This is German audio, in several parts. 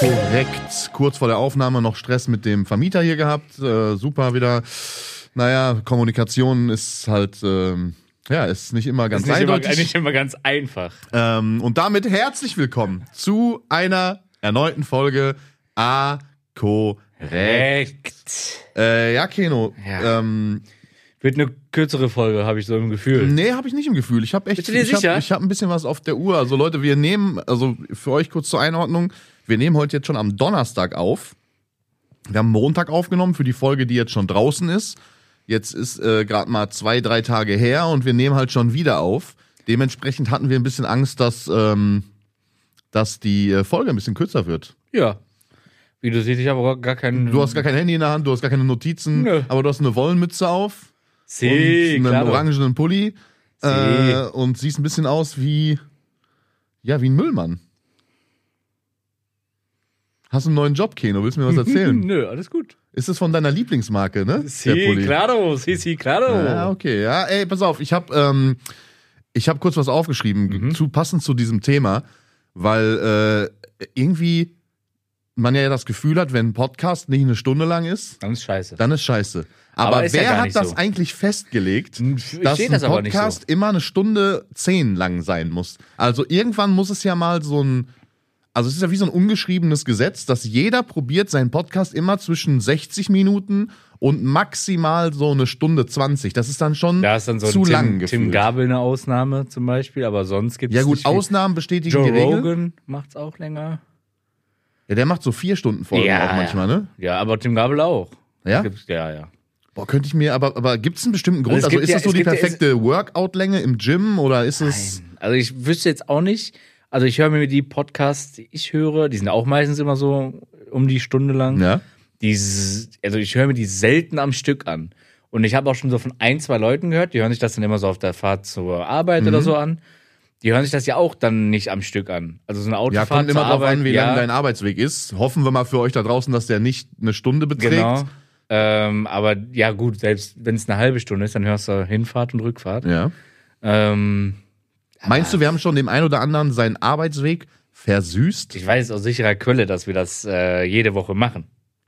Korrekt. Kurz vor der Aufnahme noch Stress mit dem Vermieter hier gehabt. Äh, super wieder. Naja, Kommunikation ist halt, ähm, ja, ist nicht immer ganz ist nicht eindeutig. Immer, nicht immer ganz einfach. Ähm, und damit herzlich willkommen zu einer erneuten Folge A korrekt. Äh, ja, Keno. Ja. Ähm, Wird eine kürzere Folge, habe ich so im Gefühl. nee, habe ich nicht im Gefühl. Ich habe echt, Bist du dir ich habe sicher? ich hab ein bisschen was auf der Uhr. Also Leute, wir nehmen, also für euch kurz zur Einordnung, wir nehmen heute jetzt schon am Donnerstag auf. Wir haben Montag aufgenommen für die Folge, die jetzt schon draußen ist. Jetzt ist äh, gerade mal zwei, drei Tage her und wir nehmen halt schon wieder auf. Dementsprechend hatten wir ein bisschen Angst, dass, ähm, dass die äh, Folge ein bisschen kürzer wird. Ja. Wie du siehst, ich habe gar keinen. Du hast gar kein Handy in der Hand, du hast gar keine Notizen, Nö. aber du hast eine Wollenmütze auf See, und einen orangenen Pulli See. äh, und siehst ein bisschen aus wie ja wie ein Müllmann. Hast einen neuen Job, Keno? Willst du mir was erzählen? Nö, alles gut. Ist es von deiner Lieblingsmarke, ne? Sí, claro, sí, sí, claro. Ja, okay. Ja, ey, pass auf, ich habe ähm, ich habe kurz was aufgeschrieben, Mhm. zu passend zu diesem Thema, weil äh, irgendwie man ja das Gefühl hat, wenn ein Podcast nicht eine Stunde lang ist, Dann ist scheiße. dann ist scheiße. Aber, Aber ist ja wer gar hat das so. eigentlich festgelegt, Ich dass ein das Podcast immer eine Stunde zehn lang sein muss? Also irgendwann muss es ja mal so ein, also es ist ja wie so ein ungeschriebenes Gesetz, dass jeder probiert, seinen Podcast immer zwischen 60 Minuten und maximal so eine Stunde 20. Das ist dann schon Da ist dann so zu Tim, lang Tim gefühlt. Gabel eine Ausnahme zum Beispiel, aber sonst gibt es. Ja gut, Ausnahmen bestätigen Joe die Regel. Rogan macht's auch länger. Ja, der macht so vier Stunden Folgen Ja, auch manchmal, ne? Ja, aber Tim Gabel auch. Ja? Ja, ja. Boah, könnte ich mir, aber, aber gibt es einen bestimmten Grund? es Also, gibt ist ja- das so es die perfekte Workout-Länge im Gym oder ist es. Nein. Also ich wüsste jetzt auch nicht. Also ich höre mir die Podcasts, die ich höre, die sind auch meistens immer so um die Stunde lang. Ja. Die, also ich höre mir die selten am Stück an. Und ich habe auch schon so von ein, zwei Leuten gehört, die hören sich das dann immer so auf der Fahrt zur Arbeit Mhm. oder so an. Die hören sich das ja auch dann nicht am Stück an. Also so eine Ja, Autofahrt kommt immer zur drauf Arbeit, an, wie ja, lang dein Arbeitsweg ist. Hoffen wir mal für euch da draußen, dass der nicht eine Stunde beträgt. Genau. Ähm, aber ja gut, selbst wenn es eine halbe Stunde ist, dann hörst du Hinfahrt und Rückfahrt. Ja. Ähm, Meinst du, wir haben schon dem einen oder anderen seinen Arbeitsweg versüßt? ich weiß aus sicherer Quelle, dass wir das äh, jede Woche machen.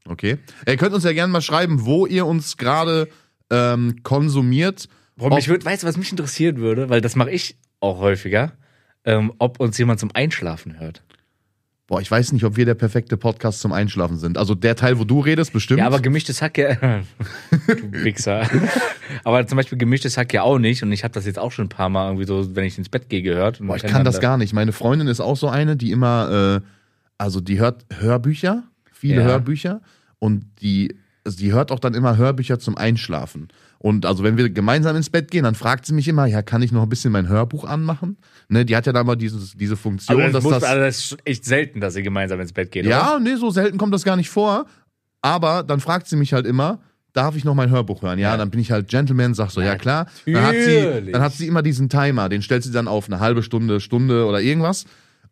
Okay. Ihr könnt uns ja gerne mal schreiben, wo ihr uns gerade ähm, konsumiert. Warum Ob- mich würd, weißt du, was mich interessiert würde, weil das mache ich auch häufiger, ähm, ob uns jemand zum Einschlafen hört. Boah, ich weiß nicht, ob wir der perfekte Podcast zum Einschlafen sind. Also der Teil, wo du redest, bestimmt. Ja, aber gemischtes Hack ja. du Wichser. aber zum Beispiel gemischtes Hack ja auch nicht. Und ich habe das jetzt auch schon ein paar Mal irgendwie so, wenn ich ins Bett gehe, gehört. Und Boah, ich kann das da- gar nicht. Meine Freundin ist auch so eine, die immer, äh, also die hört Hörbücher, viele Ja. Hörbücher und die, also die hört auch dann immer Hörbücher zum Einschlafen. Und also wenn wir gemeinsam ins Bett gehen, dann fragt sie mich immer, ja, kann ich noch ein bisschen mein Hörbuch anmachen? Ne, die hat ja da mal dieses, diese Funktion, Aber das, dass muss, das. also das ist echt selten, dass ihr gemeinsam ins Bett geht. ja, Oder? nee, so selten kommt das gar nicht vor. Aber dann fragt sie mich halt immer, darf ich noch mein Hörbuch hören? Ja, Ja. dann bin ich halt Gentleman, sag so, ja klar. Dann hat, sie, dann hat sie immer diesen Timer, den stellt sie dann auf eine halbe Stunde, Stunde oder irgendwas.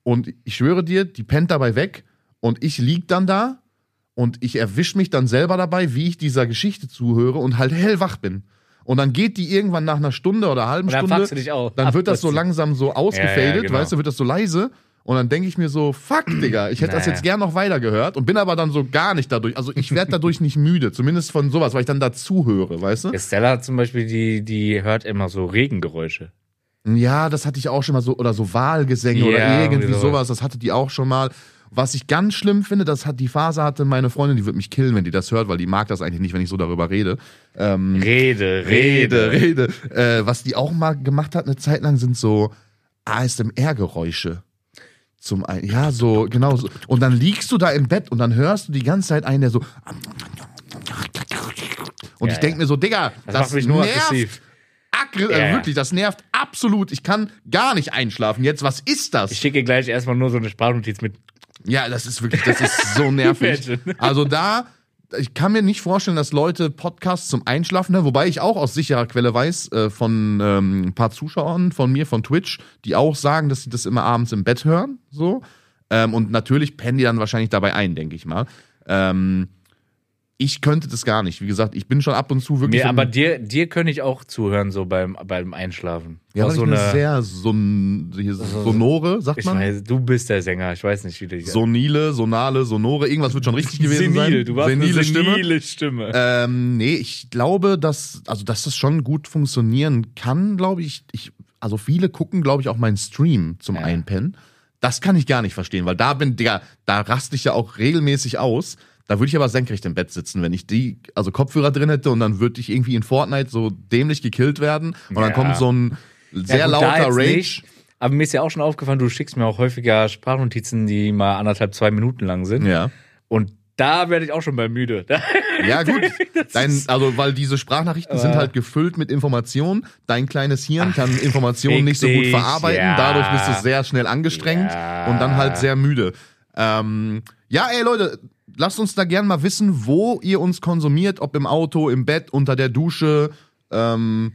Und ich schwöre dir, die pennt dabei weg und ich lieg dann da und ich erwische mich dann selber dabei, wie ich dieser Geschichte zuhöre und halt hellwach bin. Und dann geht die irgendwann nach einer Stunde oder einer halben Und dann Stunde. du dich auch Dann wird das so langsam so ausgefadet, Ja, ja, genau. weißt du, wird das so leise. Und dann denke ich mir so, fuck, Digga, ich hätte das Naja. jetzt gern noch weiter gehört und bin aber dann so gar nicht dadurch. Also ich werde dadurch nicht müde, zumindest von sowas, weil ich dann dazu höre, weißt du? Ja, Stella hat zum Beispiel, die, die hört immer so Regengeräusche. Ja, das hatte ich auch schon mal so, oder so Wahlgesänge oder Ja, irgendwie sowas. das hatte die auch schon mal. Was ich ganz schlimm finde, das hat die Phase hatte meine Freundin, die wird mich killen, wenn die das hört, weil die mag das eigentlich nicht, wenn ich so darüber rede. Ähm, Rede, Rede, Rede. Äh, was die auch mal gemacht hat eine Zeit lang, sind so ASMR-Geräusche. Zum einen, ja, so, genau so. Und dann liegst du da im Bett und dann hörst du die ganze Zeit einen, der so. Und Ja, ich denke ja. mir so, Digga, Das, das, macht mich nur nervt aggressiv. Aggr Ja, äh, ja. wirklich, das nervt absolut. Ich kann gar nicht einschlafen. Jetzt, was ist das? Ich schicke gleich erstmal nur so eine Sprachnotiz mit. Ja, das ist wirklich, das ist so nervig. Also da, ich kann mir nicht vorstellen, dass Leute Podcasts zum Einschlafen hören, wobei ich auch aus sicherer Quelle weiß äh, von ähm, ein paar Zuschauern von mir von Twitch, die auch sagen, dass sie das immer abends im Bett hören, so. Ähm, und natürlich pennen die dann wahrscheinlich dabei ein, denke ich mal. Ähm, ich könnte das gar nicht. Wie gesagt, ich bin schon ab und zu wirklich. Nee, aber dir, dir könnte ich auch zuhören, so beim, beim Einschlafen. ja, weil so eine eine, sehr son hier, sonore, sagt ich man? weiß, du bist der Sänger, ich weiß nicht, wie du Sonile, sonale, sonore, irgendwas wird schon richtig gewesen sein. Senil, du warst Senile eine Stimme. senile Stimme. Ähm, nee, ich glaube, dass, also, dass das schon gut funktionieren kann, glaube ich. ich. Also viele gucken, glaube ich, auch meinen Stream zum Ja. Einpennen. Das kann ich gar nicht verstehen, weil da bin, Digga, da raste ich ja auch regelmäßig aus. Da würde ich aber senkrecht im Bett sitzen, wenn ich die, also Kopfhörer drin hätte und dann würde ich irgendwie in Fortnite so dämlich gekillt werden und dann Ja. kommt so ein sehr Ja, gut, lauter Rage. nicht. Aber mir ist ja auch schon aufgefallen, du schickst mir auch häufiger Sprachnotizen, die mal anderthalb, zwei Minuten lang sind. Ja. Und da werde ich auch schon mal müde. Ja, gut. Dein, also, weil diese Sprachnachrichten sind halt gefüllt mit Informationen. Dein kleines Hirn kann Informationen nicht so gut verarbeiten. ja. Dadurch bist du sehr schnell angestrengt Ja. und dann halt sehr müde. Ähm, ja, ey Leute, lasst uns da gern mal wissen, wo ihr uns konsumiert, ob im Auto, im Bett, unter der Dusche, ähm,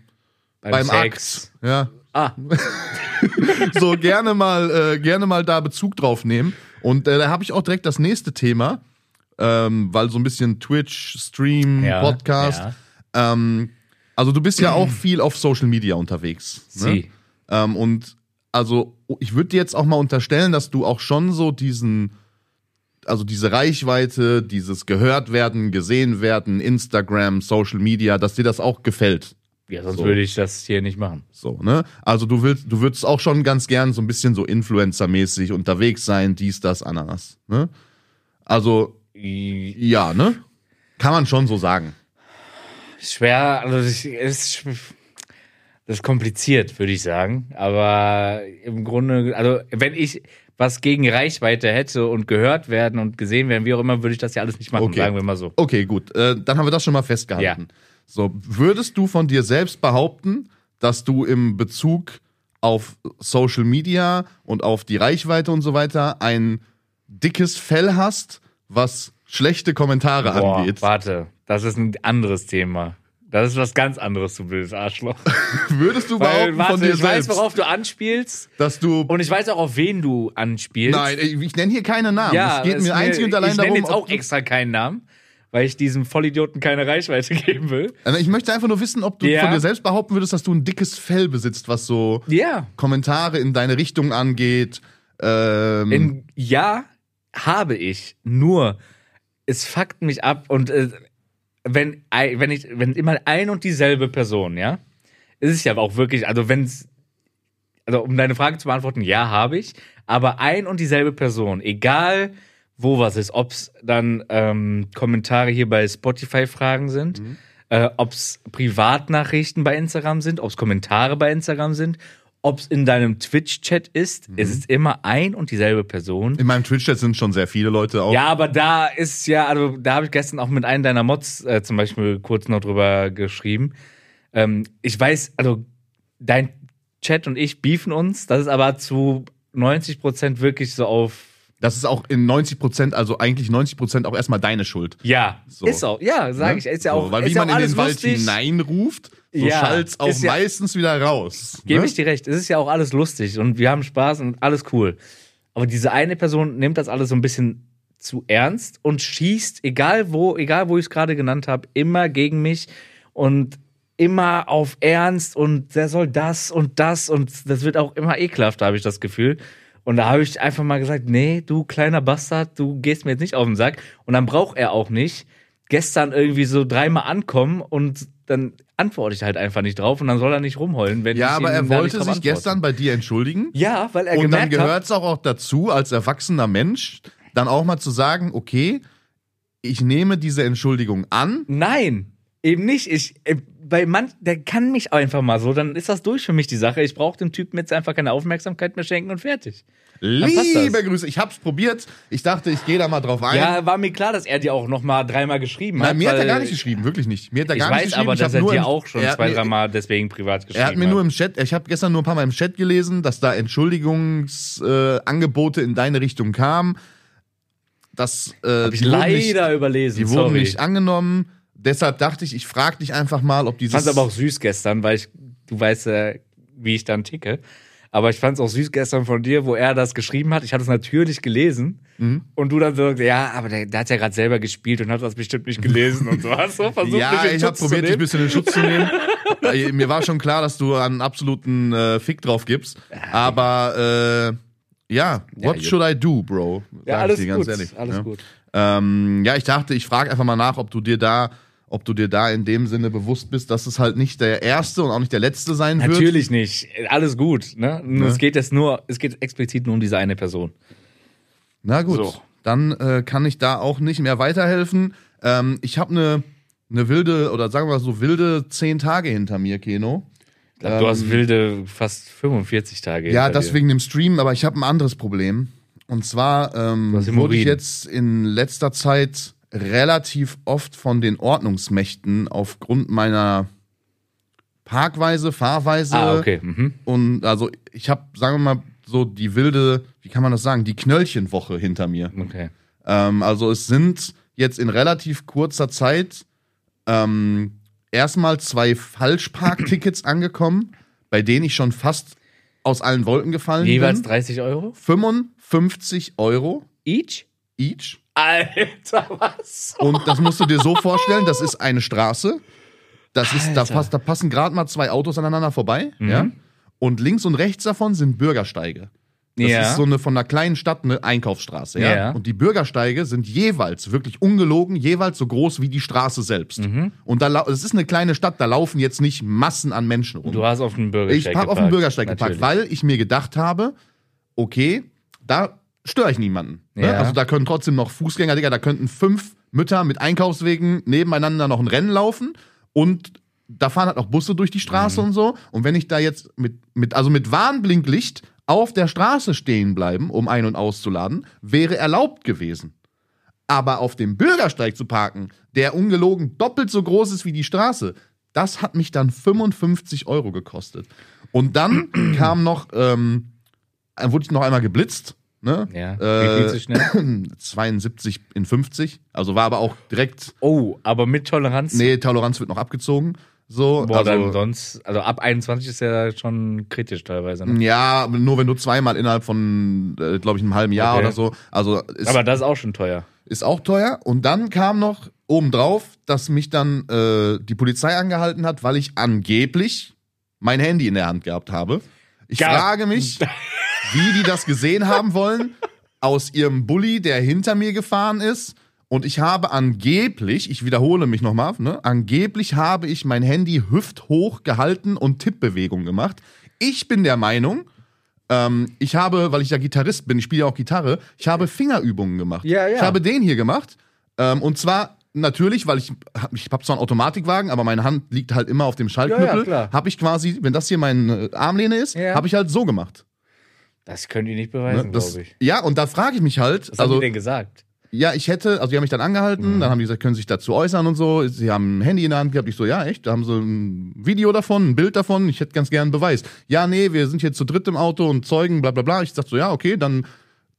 beim Akt. Ja. Ah, So gerne mal, äh, gerne mal da Bezug drauf nehmen. Und äh, da habe ich auch direkt das nächste Thema, ähm, weil so ein bisschen Twitch, Stream, Ja, Podcast. ja. Ähm, also du bist ja auch viel auf Social Media unterwegs. Ne? sie. Ähm, und also ich würde dir jetzt auch mal unterstellen, dass du auch schon so diesen, also diese Reichweite, dieses gehört werden, gesehen werden, Instagram, Social Media, dass dir das auch gefällt. Ja, sonst So. würde ich das hier nicht machen. So, ne? Also du willst, du würdest auch schon ganz gern so ein bisschen so Influencer-mäßig unterwegs sein, dies, das, Ananas. Ne? Also, ja, ne? Kann man schon so sagen. Schwer, also es ist, das ist kompliziert, würde ich sagen. Aber im Grunde, also wenn ich was gegen Reichweite hätte und gehört werden und gesehen werden, wie auch immer, würde ich das ja alles nicht machen, Okay. sagen wir mal so. Okay, gut. Äh, dann haben wir das schon mal festgehalten. So, würdest du von dir selbst behaupten, dass du im Bezug auf Social Media und auf die Reichweite und so weiter ein dickes Fell hast, was schlechte Kommentare Boah, angeht? warte, das ist ein anderes Thema. Das ist was ganz anderes, du blödes Arschloch. Würdest du Weil, behaupten warte, von dir ich weiß, selbst, worauf du anspielst dass du und ich weiß auch, auf wen du anspielst. Nein, ich, ich nenne hier keine Namen. ja, es geht mir einzig und allein ich darum, nenne jetzt auch extra keinen Namen, weil ich diesem Vollidioten keine Reichweite geben will. Also Ich möchte einfach nur wissen, ob du Ja. von dir selbst behaupten würdest, dass du ein dickes Fell besitzt, was so Ja. Kommentare in deine Richtung angeht. Ähm, In, ja, habe ich. Nur, es fuckt mich ab und äh, wenn, wenn ich, wenn immer ein und dieselbe Person, ja, ist es ja auch wirklich, also wenn es, also um deine Frage zu beantworten, ja, habe ich, aber ein und dieselbe Person, egal wo was ist, ob es dann ähm, Kommentare hier bei Spotify-Fragen sind, äh, ob es Privatnachrichten bei Instagram sind, ob es Kommentare bei Instagram sind, ob es in deinem Twitch-Chat ist, es ist immer ein und dieselbe Person. in meinem Twitch-Chat sind schon sehr viele Leute auch. Ja, aber da ist ja, also da habe ich gestern auch mit einem deiner Mods äh, zum Beispiel kurz noch drüber geschrieben. Ähm, ich weiß, also dein Chat und ich beefen uns, das ist aber zu 90 Prozent wirklich so auf. Das ist auch in 90 Prozent, also eigentlich 90 Prozent auch erstmal deine Schuld. Ja, So. ist auch, ja, sage Ne? ich, ist ja So, auch, Weil ist wie ja man in den Wald lustig. hineinruft, so Ja, schallt's auch ja- meistens wieder raus. Gebe ne? ich dir recht. Es ist ja auch alles lustig und wir haben Spaß und alles cool. Aber diese eine Person nimmt das alles so ein bisschen zu ernst und schießt, egal wo, egal wo ich es gerade genannt habe, immer gegen mich und immer auf Ernst und der soll das und das und das wird auch immer ekelhafter, habe ich das Gefühl. Und da habe ich einfach mal gesagt, nee, du kleiner Bastard, du gehst mir jetzt nicht auf den Sack. Und dann braucht er auch nicht gestern irgendwie so dreimal ankommen und dann antworte ich halt einfach nicht drauf und dann soll er nicht rumheulen, wenn Ja, ich aber er wollte sich gestern bei dir entschuldigen. Ja, weil er Und dann gemerkt hat, gehört es auch, auch dazu, als erwachsener Mensch, dann auch mal zu sagen, okay, ich nehme diese Entschuldigung an. nein, eben nicht. Ich, äh, bei man, der kann mich einfach mal so, dann ist das durch für mich die Sache. Ich brauche dem Typen jetzt einfach keine Aufmerksamkeit mehr schenken und fertig. Liebe Grüße, ich hab's probiert. Ich dachte, ich gehe da mal drauf ein. Ja, war mir klar, dass er dir auch noch mal dreimal geschrieben hat. Nein, mir hat er gar nicht geschrieben, wirklich nicht. Mir hat er gar nicht weiß geschrieben. aber, ich dass hab er nur dir auch schon er hat zwei, dreimal deswegen privat geschrieben Er hat mir nur im Chat, ich habe gestern nur ein paar Mal im Chat gelesen, dass da Entschuldigungsangebote äh, in deine Richtung kamen. Das äh, Hab ich wurden nicht, leider überlesen. die wurden sorry. nicht angenommen. Deshalb dachte ich, ich frage dich einfach mal, ob dieses fand's aber auch süß gestern, weil ich, du weißt ja, wie ich dann ticke. Aber ich fand es auch süß gestern von dir, wo er das geschrieben hat. Ich hatte es natürlich gelesen. Mhm. Und du dann so, ja, aber der, der hat ja gerade selber gespielt und hat das bestimmt nicht gelesen und so. Hast du versucht, Ja, ich habe probiert, dich ein bisschen in Schutz zu nehmen. Äh, Mir war schon klar, dass du einen absoluten äh, Fick drauf gibst. Aber äh, ja, what gut. should I do, Bro? Sag Ja, ich alles dir ganz gut. ehrlich, alles ja. gut. Ähm, ja, ich dachte, ich frage einfach mal nach, ob du dir da, ob du dir da in dem Sinne bewusst bist, dass es halt nicht der erste und auch nicht der letzte sein wird. Natürlich nicht. Alles gut. Ne? Nur Es geht jetzt nur, es geht explizit nur um diese eine Person. Na gut, So. dann äh, kann ich da auch nicht mehr weiterhelfen. Ähm, ich habe eine ne wilde, oder sagen wir mal so wilde zehn Tage hinter mir, Keno. Ich glaub, du hast wilde fast 45 Tage. Ähm, Ja, das dir. wegen dem Stream, aber ich habe ein anderes Problem. Und zwar ähm, wurde ich jetzt in letzter Zeit relativ oft von den Ordnungsmächten aufgrund meiner Parkweise, Fahrweise Ah, okay. Mhm. und also ich habe, sagen wir mal, so die wilde, wie kann man das sagen, die Knöllchenwoche hinter mir. Okay. Ähm, also es sind jetzt in relativ kurzer Zeit ähm, erstmal zwei Falschparktickets angekommen, bei denen ich schon fast aus allen Wolken gefallen Jeweils bin. 30 Euro? 55 Euro Each? each. Alter, was? Und das musst du dir so vorstellen, das ist eine Straße. Das ist, da, passt, da passen gerade mal zwei Autos aneinander vorbei. Mhm. Ja? Und links und rechts davon sind Bürgersteige. Das ja. ist so eine von einer kleinen Stadt eine Einkaufsstraße, ja? Ja. Und die Bürgersteige sind jeweils, wirklich ungelogen, jeweils so groß wie die Straße selbst. Mhm. Und da es ist eine kleine Stadt, da laufen jetzt nicht Massen an Menschen rum. du hast auf dem ich Bürgersteig habe auf dem Bürgersteig geparkt, Natürlich. weil ich mir gedacht habe, okay, da störe ich niemanden. Ne? Ja. Also da können trotzdem noch Fußgänger, Digga, da könnten fünf Mütter mit Einkaufswegen nebeneinander noch ein Rennen laufen und da fahren halt auch Busse durch die Straße Mhm. und so. Und wenn ich da jetzt mit, mit, also mit Warnblinklicht auf der Straße stehen bleiben, um ein- und auszuladen, wäre erlaubt gewesen. Aber auf dem Bürgersteig zu parken, der ungelogen doppelt so groß ist wie die Straße, das hat mich dann 55 Euro gekostet. Und dann kam noch, ähm, dann wurde ich noch einmal geblitzt. Ne? Ja. Äh, viel zu schnell? 72 in 50. Also war aber auch direkt, Oh, aber mit Toleranz? nee, Toleranz wird noch abgezogen. So, Boah, dann also, sonst, also ab 21 ist ja schon kritisch teilweise. Ne? ja, nur wenn du zweimal innerhalb von, äh, glaube ich, einem halben Jahr Okay. oder so. Also ist, Aber das ist auch schon teuer. ist auch teuer. Und dann kam noch obendrauf, dass mich dann äh, die Polizei angehalten hat, weil ich angeblich mein Handy in der Hand gehabt habe. Ich Ja. frage mich, wie die das gesehen haben wollen, aus ihrem Bulli, der hinter mir gefahren ist. Und ich habe angeblich, ich wiederhole mich nochmal, ne, angeblich habe ich mein Handy hüfthoch gehalten und Tippbewegungen gemacht. Ich bin der Meinung, ähm, ich habe, weil ich ja Gitarrist bin, ich spiele ja auch Gitarre, ich habe Fingerübungen gemacht. Ja, ja. Ich habe den hier gemacht. Ähm, und zwar natürlich, weil ich, ich habe zwar einen Automatikwagen, aber meine Hand liegt halt immer auf dem Schaltknüppel. Ja, ja, habe ich quasi, wenn das hier meine Armlehne ist, Ja. habe ich halt so gemacht. Das können die nicht Ne? beweisen, Das, glaube ich. ja, und da frage ich mich halt, Was haben also die denn gesagt? ja, ich hätte, also die haben mich dann angehalten, dann haben die gesagt, können Sie sich dazu äußern und so. Sie haben ein Handy in der Hand gehabt. Ich so, ja, echt? Da haben sie ein Video davon, ein Bild davon. Ich hätte ganz gern einen Beweis. Ja, nee, wir sind hier zu dritt im Auto und Zeugen, bla bla bla. Ich sag so, ja, okay, dann,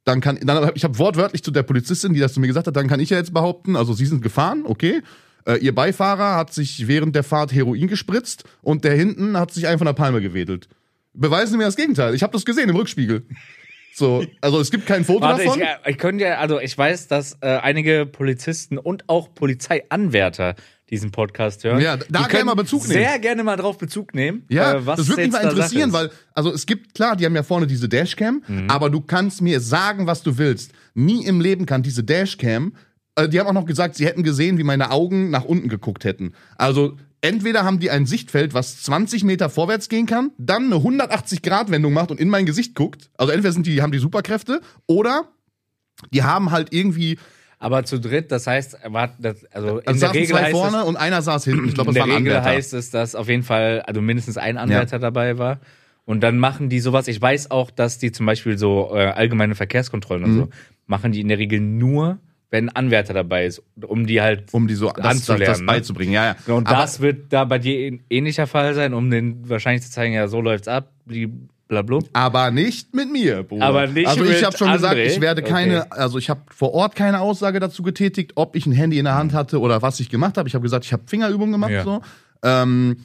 dann kann, dann, ich habe wortwörtlich zu der Polizistin, die das zu mir gesagt hat, dann kann ich ja jetzt behaupten, also Sie sind gefahren, okay. Äh, ihr Beifahrer hat sich während der Fahrt Heroin gespritzt und der hinten hat sich einfach von der Palme gewedelt. Beweisen Sie mir das Gegenteil. Ich habe das gesehen im Rückspiegel. So, also es gibt kein Foto Warte, davon. ich, äh, ich könnte ja, also ich weiß, dass äh, einige Polizisten und auch Polizeianwärter diesen Podcast hören. Ja, da können mal Bezug nehmen. Sehr gerne mal drauf Bezug nehmen. Ja, äh, das würde mich mal interessieren, weil, also es gibt, klar, die haben ja vorne diese Dashcam, Mhm. aber du kannst mir sagen, was du willst. Nie im Leben kann diese Dashcam, äh, die haben auch noch gesagt, sie hätten gesehen, wie meine Augen nach unten geguckt hätten. Also entweder haben die ein Sichtfeld, was 20 Meter vorwärts gehen kann, dann eine 180-Grad-Wendung macht und in mein Gesicht guckt. Also entweder sind die, haben die Superkräfte oder die haben halt irgendwie, Aber zu dritt, das heißt, war das, also in der saßen Regel zwei vorne es, und einer saß hinten. Ich glaube, das war ein Regel Anwärter. heißt es, dass auf jeden Fall, also mindestens ein Anwärter dabei war. Und dann machen die sowas. Ich weiß auch, dass die zum Beispiel so äh, allgemeine Verkehrskontrollen und Mhm. so machen die in der Regel nur, wenn ein Anwärter dabei ist, um die halt um die so das, das, anzulernen, das ne? beizubringen. Ja, ja. Und Aber- das wird da bei dir ein ähnlicher Fall sein, um den wahrscheinlich zu zeigen, ja, so läuft's ab, blablabla. Aber nicht mit mir, Bruder. Aber nicht Also ich habe schon gesagt, André? ich werde keine, Okay. also ich habe vor Ort keine Aussage dazu getätigt, ob ich ein Handy in der Hand hatte oder was ich gemacht habe. Ich habe gesagt, ich habe Fingerübungen gemacht Ja. so. Ähm,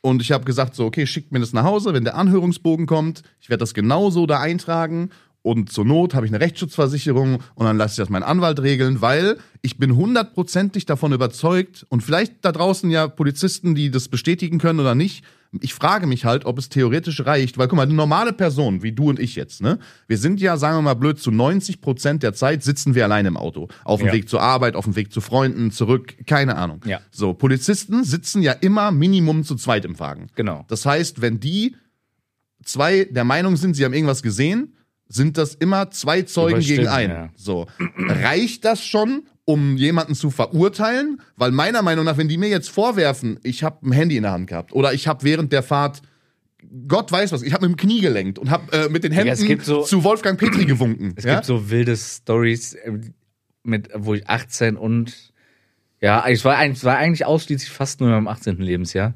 Und ich habe gesagt, so, okay, schickt mir das nach Hause, wenn der Anhörungsbogen kommt, ich werde das genauso da eintragen. Und zur Not habe ich eine Rechtsschutzversicherung und dann lasse ich das meinen Anwalt regeln, weil ich bin hundertprozentig davon überzeugt und vielleicht da draußen ja Polizisten, die das bestätigen können oder nicht. Ich frage mich halt, ob es theoretisch reicht, weil guck mal, eine normale Person, wie du und ich jetzt, ne? Wir sind ja, sagen wir mal blöd, zu 90 Prozent der Zeit sitzen wir allein im Auto. Auf dem Ja. Weg zur Arbeit, auf dem Weg zu Freunden, zurück, keine Ahnung. Ja. So, Polizisten sitzen ja immer Minimum zu zweit im Wagen. Genau. Das heißt, wenn die zwei der Meinung sind, sie haben irgendwas gesehen, sind das immer zwei Zeugen gegen einen. ja. So. Reicht das schon, um jemanden zu verurteilen? Weil meiner Meinung nach, wenn die mir jetzt vorwerfen, ich habe ein Handy in der Hand gehabt oder ich habe während der Fahrt Gott weiß was, ich habe mit dem Knie gelenkt und habe äh, mit den Händen es gibt so- zu Wolfgang Petri gewunken. Es ja? gibt so wilde Stories mit, wo ich 18 und ja, ich war eigentlich, war eigentlich ausschließlich fast nur in meinem 18. Lebensjahr.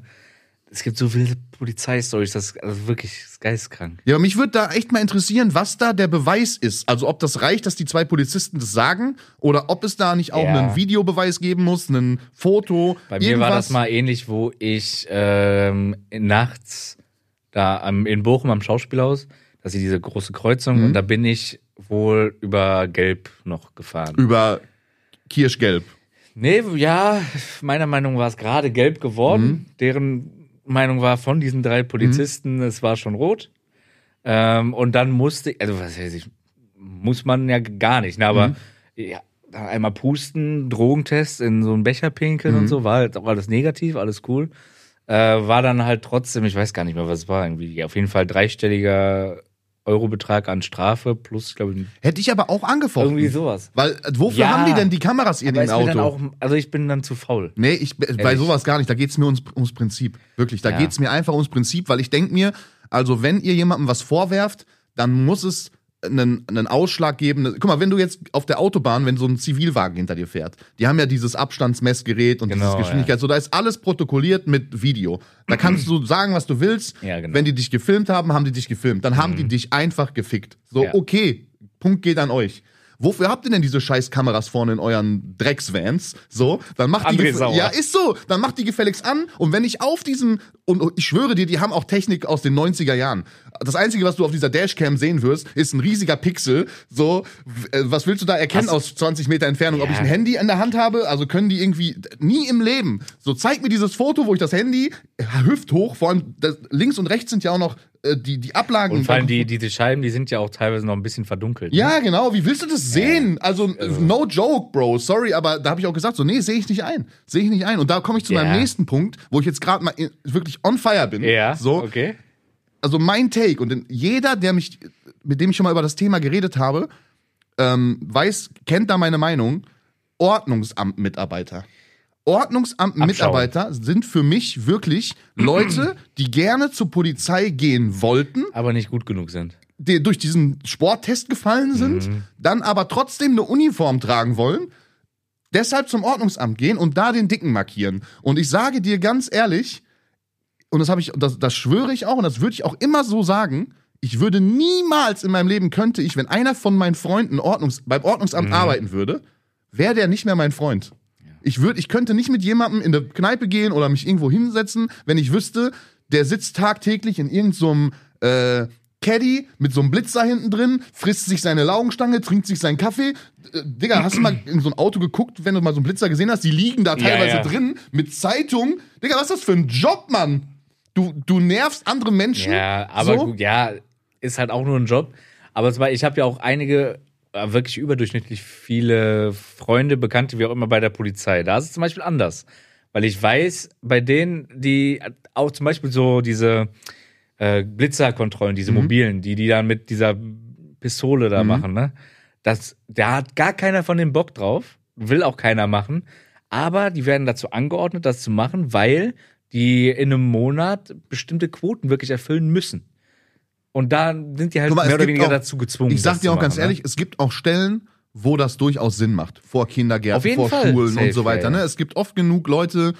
Es gibt so wilde Polizeistories, das ist also wirklich ist geistkrank. Ja, aber mich würde da echt mal interessieren, was da der Beweis ist. Also ob das reicht, dass die zwei Polizisten das sagen oder ob es da nicht auch Ja. einen Videobeweis geben muss, ein Foto. Bei mir war das mal ähnlich, wo ich ähm, nachts da am, in Bochum am Schauspielhaus, da ist diese große Kreuzung Mhm. und da bin ich wohl über Gelb noch gefahren. über Kirschgelb. Nee, ja, meiner Meinung war es gerade gelb geworden. Mhm. Deren Meinung war von diesen drei Polizisten, es war schon rot. Ähm, und dann musste, also was weiß ich, muss man ja gar nicht, ne, aber Mhm. ja, einmal pusten, Drogentest in so einen Becher pinkeln Mhm. und so, war halt auch alles negativ, alles cool. Äh, war dann halt trotzdem, ich weiß gar nicht mehr, was es war, irgendwie auf jeden Fall dreistelliger Eurobetrag an Strafe plus, ich glaube, Hätte ich aber auch angefochten. irgendwie sowas. Weil, äh, wofür Ja. haben die denn die Kameras in dem Auto? auch, also ich bin dann zu faul. Nee, ich, bei Ehrlich. sowas gar nicht. Da geht's mir ums, ums Prinzip. Wirklich, da Ja. geht's mir einfach ums Prinzip, weil ich denk mir, also wenn ihr jemandem was vorwerft, dann muss es einen, einen Ausschlag geben. Guck mal, wenn du jetzt auf der Autobahn, wenn so ein Zivilwagen hinter dir fährt, die haben ja dieses Abstandsmessgerät und Genau, dieses Geschwindigkeit, so da ist alles protokolliert mit Video. Da kannst du sagen, was du willst. Ja, genau. Mhm. Wenn die dich gefilmt haben, haben die dich gefilmt. Dann haben die dich einfach gefickt. So, Ja. okay, Punkt geht an euch. Wofür habt ihr denn diese scheiß Kameras vorne in euren Drecksvans? So, dann macht die André gef- Sauer. Ja, ist so. Dann macht die gefälligst an und wenn ich auf diesem und ich schwöre dir, die haben auch Technik aus den 90er Jahren. Das einzige, was du auf dieser Dashcam sehen wirst, ist ein riesiger Pixel. So, äh, was willst du da erkennen Was? aus 20 Meter Entfernung, ob Ja. ich ein Handy in der Hand habe? Also können die irgendwie nie im Leben. So zeig mir dieses Foto, wo ich das Handy äh, hüfthoch, vor allem das, links und rechts sind ja auch noch die die Ablagen Und vor allem die, diese Scheiben, die sind ja auch teilweise noch ein bisschen verdunkelt. ne? ja, genau. Wie willst du das sehen? Also, no joke, Bro. Sorry, aber da habe ich auch gesagt, so, nee, sehe ich nicht ein. Sehe ich nicht ein. Und da komme ich zu Ja. meinem nächsten Punkt, wo ich jetzt gerade mal wirklich on fire bin. Ja, So, okay. also mein Take und jeder, der mich, mit dem ich schon mal über das Thema geredet habe, ähm, weiß, kennt da meine Meinung. Ordnungsamtmitarbeiter. Ordnungsamtmitarbeiter sind für mich wirklich Leute, die gerne zur Polizei gehen wollten, Aber nicht gut genug sind. die durch diesen Sporttest gefallen sind, dann aber trotzdem eine Uniform tragen wollen, deshalb zum Ordnungsamt gehen und da den Dicken markieren. Und ich sage dir ganz ehrlich, und das habe ich, das, das schwöre ich auch, und das würde ich auch immer so sagen, ich würde niemals in meinem Leben könnte ich, wenn einer von meinen Freunden Ordnungs, beim Ordnungsamt arbeiten würde, wäre der nicht mehr mein Freund. Ich würde, ich könnte nicht mit jemandem in der Kneipe gehen oder mich irgendwo hinsetzen, wenn ich wüsste, der sitzt tagtäglich in irgendeinem äh, Caddy mit so einem Blitzer hinten drin, frisst sich seine Laugenstange, trinkt sich seinen Kaffee. Äh, Digga, hast du mal in so ein Auto geguckt, wenn du mal so einen Blitzer gesehen hast? Die liegen da Ja, teilweise ja. drin mit Zeitung. Digga, was ist das für ein Job, Mann? Du, du nervst andere Menschen. Ja, aber so? gut, ja, ist halt auch nur ein Job. Aber ich habe ja auch einige wirklich überdurchschnittlich viele Freunde, Bekannte, wie auch immer bei der Polizei. Da ist es zum Beispiel anders. Weil ich weiß, bei denen, die auch zum Beispiel so diese äh, Blitzerkontrollen, diese mobilen, die die dann mit dieser Pistole da machen, ne? Das, da hat gar keiner von dem Bock drauf, will auch keiner machen. Aber die werden dazu angeordnet, das zu machen, weil die in einem Monat bestimmte Quoten wirklich erfüllen müssen. Und da sind die halt mal, mehr oder weniger auch- dazu gezwungen. Ich sag dir auch ganz machen, ne? ehrlich, es gibt auch Stellen, wo das durchaus Sinn macht. Vor Kindergärten, vor Fall. Schulen Safe, und so weiter. ja, ja. Ne? Es gibt oft genug Leute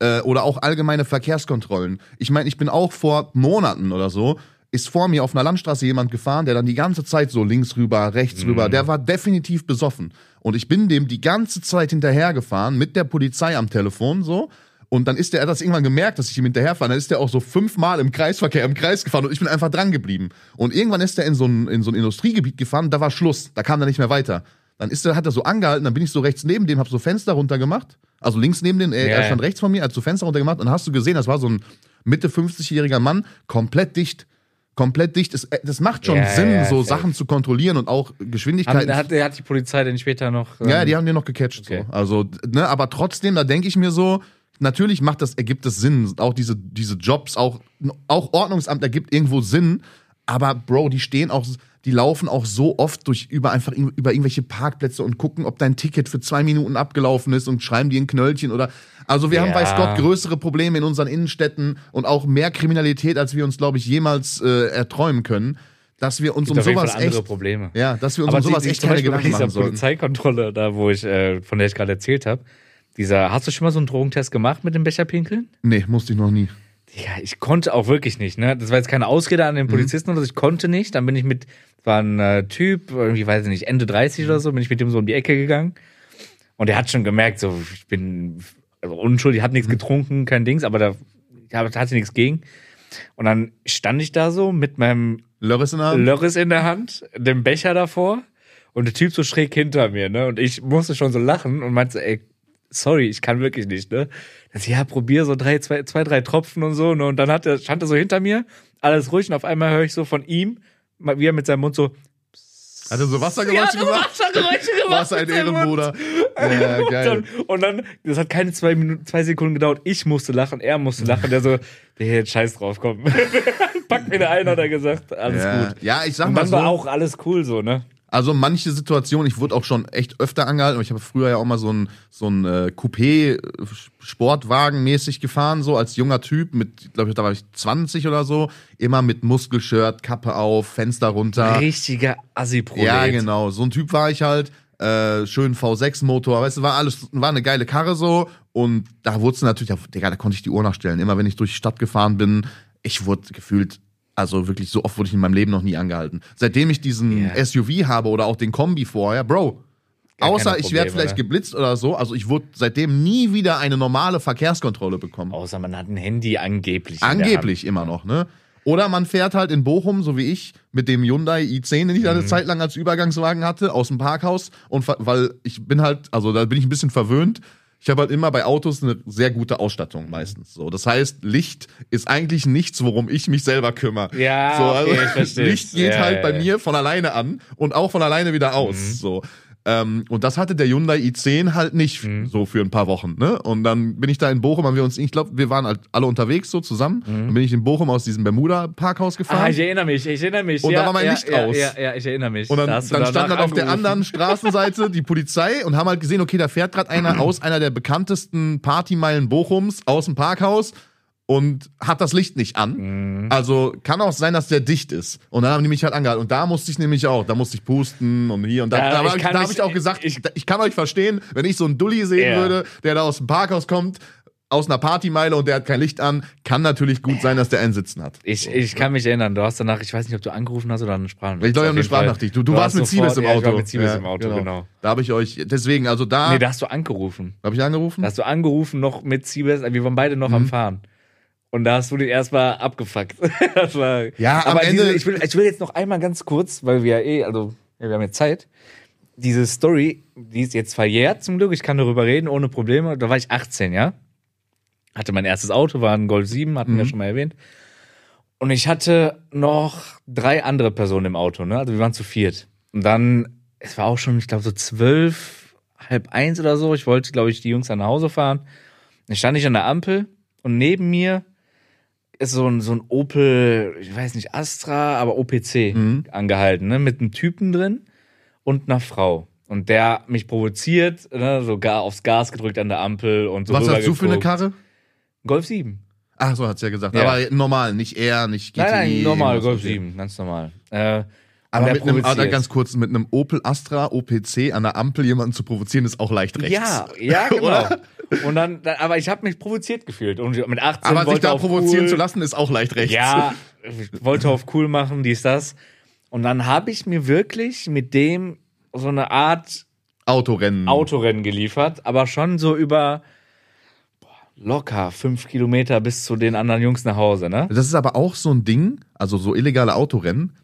äh, oder auch allgemeine Verkehrskontrollen. Ich meine, ich bin auch vor Monaten oder so, ist vor mir auf einer Landstraße jemand gefahren, der dann die ganze Zeit so links rüber, rechts Mhm. rüber, der war definitiv besoffen. Und ich bin dem die ganze Zeit hinterhergefahren mit der Polizei am Telefon so. Und dann ist der, er hat das irgendwann gemerkt, dass ich ihm hinterherfahre. Dann ist der auch so fünfmal im Kreisverkehr im Kreis gefahren und ich bin einfach dran geblieben. Und irgendwann ist er in so ein, in so ein Industriegebiet gefahren, da war Schluss. Da kam er nicht mehr weiter. Dann ist er, hat er so angehalten, dann bin ich so rechts neben dem, hab so Fenster runtergemacht. Also links neben dem, er, Ja, er stand rechts von mir, hat so Fenster runtergemacht und dann hast du gesehen, das war so ein Mitte 50-jähriger Mann, komplett dicht. Komplett dicht. Das, das macht schon Ja, Sinn, ja, so. Sachen zu kontrollieren und auch Geschwindigkeiten. hat, hat die Polizei denn später noch. ähm, Ja, die haben den noch gecatcht. Okay. So. Also, ne, aber trotzdem, da denke ich mir so, natürlich macht das, ergibt das Sinn. Auch diese, diese Jobs, auch, auch Ordnungsamt ergibt irgendwo Sinn. Aber Bro, die stehen auch, die laufen auch so oft durch über einfach in- über irgendwelche Parkplätze und gucken, ob dein Ticket für zwei Minuten abgelaufen ist und schreiben dir ein Knöllchen oder. Also wir haben, Ja. weiß Gott, größere Probleme in unseren Innenstädten und auch mehr Kriminalität, als wir uns, glaube ich, jemals äh, erträumen können. Dass wir uns gibt um sowas Fall andere echt. Probleme. Ja, dass wir uns Aber um sowas die, die, echt keine Gedanken machen sollen. Polizeikontrolle, da wo ich, äh, von der ich gerade erzählt habe, dieser, hast du schon mal so einen Drogentest gemacht mit dem Becherpinkeln? Nee, musste ich noch nie. Ja, ich konnte auch wirklich nicht, ne? Das war jetzt keine Ausrede an den Mhm. Polizisten oder so, ich konnte nicht. Dann bin ich mit, war ein äh, Typ, irgendwie weiß ich nicht, Ende 30 oder so, bin ich mit dem so um die Ecke gegangen. Und er hat schon gemerkt, so, ich bin also unschuldig, hab Mhm. nichts getrunken, kein Dings, aber da, ich hab- hatte nichts gegen. Und dann stand ich da so mit meinem Lörres in der Hand? Lörres in der Hand, dem Becher davor und der Typ so schräg hinter mir, ne? Und ich musste schon so lachen und meinte, ey, sorry, ich kann wirklich nicht, ne? Das, ja, probier so drei, zwei, zwei, drei Tropfen und so, ne? Und dann hat er, stand er so hinter mir, alles ruhig und auf einmal höre ich so von ihm, wie er mit seinem Mund so, Hat er so Wassergeräusche Ja, gemacht? Wassergeräusche gemacht Was ein. Ehrenbruder. Ja, und, geil. dann, und dann, das hat keine zwei Minuten, zwei Sekunden gedauert. Ich musste lachen, er musste lachen. Der so, der jetzt scheiß drauf, komm. Pack mir da ein, hat er gesagt. Alles Ja. gut. ja, ich sag Und mal dann so, war auch alles cool so, ne? Also manche Situationen, ich wurde auch schon echt öfter angehalten, aber ich habe früher ja auch mal so ein, so ein äh, Coupé-Sportwagen mäßig gefahren, so als junger Typ mit, glaube ich, da war ich 20 oder so, immer mit Muskelshirt, Kappe auf, Fenster runter. Richtiger Assi-Prolet. Ja, genau. So ein Typ war ich halt. Äh, schön V6-Motor, weißt du, war alles, war eine geile Karre so. Und da wurde es natürlich, Digga, da konnte ich die Uhr nachstellen. Immer wenn ich durch die Stadt gefahren bin, ich wurde gefühlt, also wirklich so oft wurde ich in meinem Leben noch nie angehalten. Seitdem ich diesen Ja. SUV habe oder auch den Kombi vorher, Bro. Gar außer ich werde vielleicht oder? geblitzt oder so. Also ich wurde seitdem nie wieder eine normale Verkehrskontrolle bekommen. Außer man hat ein Handy angeblich. Angeblich immer noch, ne? Oder man fährt halt in Bochum, so wie ich, mit dem Hyundai i10, den ich Mhm. eine Zeit lang als Übergangswagen hatte, aus dem Parkhaus. Und weil ich bin halt, also da bin ich ein bisschen verwöhnt. Ich habe halt immer bei Autos eine sehr gute Ausstattung meistens. So, das heißt, Licht ist eigentlich nichts, worum ich mich selber kümmere. Ja, so, also okay, ich. Licht geht Ja, halt ja, bei ja. mir von alleine an und auch von alleine wieder aus. Mhm. So. Ähm, und das hatte der Hyundai i10 halt nicht Mhm. so für ein paar Wochen. Ne? Und dann bin ich da in Bochum, haben wir uns, ich glaube, wir waren halt alle unterwegs so zusammen. Dann bin ich in Bochum aus diesem Bermuda-Parkhaus Mhm. Ah, gefahren. ich erinnere mich, ich erinnere mich. Und ja, da war mein ja, Licht ja, aus. Ja, ja, ich erinnere mich. und dann, Da dann stand halt auf der anderen Straßenseite die Polizei und haben halt gesehen, okay, da fährt gerade einer aus einer der bekanntesten Partymeilen Bochums aus dem Parkhaus und hat das Licht nicht an. Also kann auch sein, dass der dicht ist. Und dann haben die mich halt angehalten. Und da musste ich nämlich auch, da musste ich pusten und hier und da. Ja, da habe da hab mich- ich auch gesagt, ich- ich, kann euch verstehen, wenn ich so einen Dulli sehen Ja. würde, der da aus dem Parkhaus kommt, aus einer Partymeile und der hat kein Licht an, kann natürlich gut sein, dass der einen Sitzen hat. Ich, ich kann mich erinnern, du hast danach, ich weiß nicht, ob du angerufen hast oder eine Sprachnachricht. Ich glaube, ich habe eine. Sprachnachricht. Du, du, warst mit Siebes sofort- im ja, Auto. Ich war mit Siebes Ja, im Auto, genau. Da habe ich euch, deswegen, also da, Nee, da hast du angerufen. habe ich angerufen? Da hast du angerufen noch mit Siebes, wir waren beide noch am Mhm. Fahren. Und da hast du den erstmal abgefuckt. war, Ja, am aber Ende- diese, ich, will, ich will jetzt noch einmal ganz kurz, weil wir ja eh, also ja, wir haben jetzt Zeit. Diese Story, die ist jetzt verjährt zum Glück, ich kann darüber reden ohne Probleme. Da war ich 18, ja. Hatte mein erstes Auto, war ein Golf 7, hatten wir Mhm. schon mal erwähnt. Und ich hatte noch drei andere Personen im Auto, ne? Also wir waren zu viert. Und dann, es war auch schon, ich glaube, so zwölf, halb eins oder so. Ich wollte, glaube ich, die Jungs dann nach Hause fahren. Dann stand ich an der Ampel und neben mir ist so ein, so ein Opel, ich weiß nicht, Astra, aber OPC Mhm. angehalten, ne? Mit einem Typen drin und einer Frau. Und der mich provoziert, ne? so gar aufs Gas gedrückt an der Ampel und so Was hast du für eine. Karre? Golf 7. Ach, so hat's ja gesagt. Ja. Aber normal, nicht R, nicht GTI. Nein, nein, normal, Golf okay. 7, ganz normal. Äh, Aber mit einem, aber ganz kurz, mit einem Opel Astra OPC an der Ampel jemanden zu provozieren, ist auch leicht rechts. Ja, ja, genau. Und dann, dann, aber ich habe mich provoziert gefühlt. Und mit 18 Aber sich da provozieren cool, zu lassen, ist auch leicht rechts. Ja, ich wollte auf cool machen, dies, das. Und dann habe ich mir wirklich mit dem so eine Art Autorennen. Autorennen geliefert, aber schon so über boah, locker fünf Kilometer bis zu den anderen Jungs nach Hause, ne? Das ist aber auch so ein Ding, also so illegale Autorennen,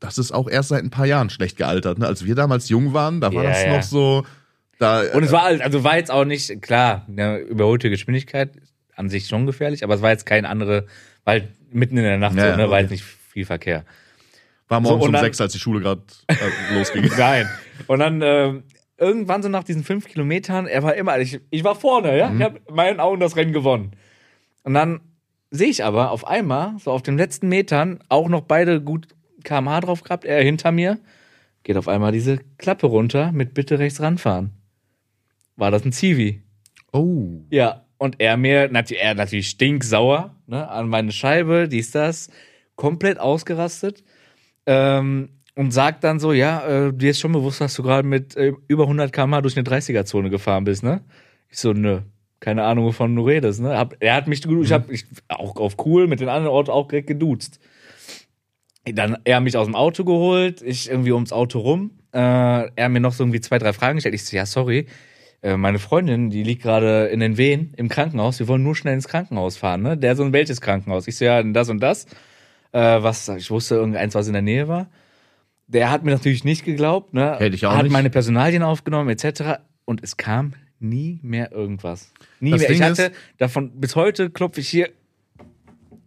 das ist auch erst seit ein paar Jahren schlecht gealtert. Ne? Als wir damals jung waren, da war Ja, das ja. noch so. Da, Und es war halt- also war jetzt auch nicht, klar, eine überholte Geschwindigkeit an sich schon gefährlich, aber es war jetzt kein andere, weil mitten in der Nacht Ja, so, ne, okay. war jetzt nicht viel Verkehr. war morgens so, um dann- sechs, als die Schule gerade äh, losging. Nein. Und dann ähm, irgendwann so nach diesen fünf Kilometern, er war immer, ich, ich war vorne, ja, ich habe in meinen Augen das Rennen gewonnen. Und dann sehe ich aber auf einmal, so auf den letzten Metern, auch noch beide gut kmh drauf gehabt, er hinter mir, geht auf einmal diese Klappe runter mit bitte rechts ranfahren. War das ein Zivi? Oh. Ja, und er mir, er natürlich stinksauer, ne, an meine Scheibe, dies, das, komplett ausgerastet. Ähm, und sagt dann so, ja, äh, dir ist schon bewusst, dass du gerade mit äh, über 100 km durch eine 30er-Zone gefahren bist, ne? Ich so, nö, keine Ahnung, wovon du redest, ne? Hab, er hat mich, ich hab ich, auch auf cool mit den anderen Autos auch direkt geduzt. Dann er mich aus dem Auto geholt, ich irgendwie ums Auto rum, äh, er mir noch so irgendwie zwei, drei Fragen gestellt. Ich so, ja, sorry, äh, meine Freundin, die liegt gerade in den Wehen im Krankenhaus, wir wollen nur schnell ins Krankenhaus fahren, ne? Der so ein welches Krankenhaus? Ich so, ja, das und das. Äh, was, ich wusste irgendeins, was in der Nähe war. Der hat mir natürlich nicht geglaubt, ne? Hätte ich auch hat nicht. meine Personalien aufgenommen, etc. Und es kam nie mehr irgendwas. Nie Das mehr. Ding ich hatte ist- davon, bis heute klopfe ich hier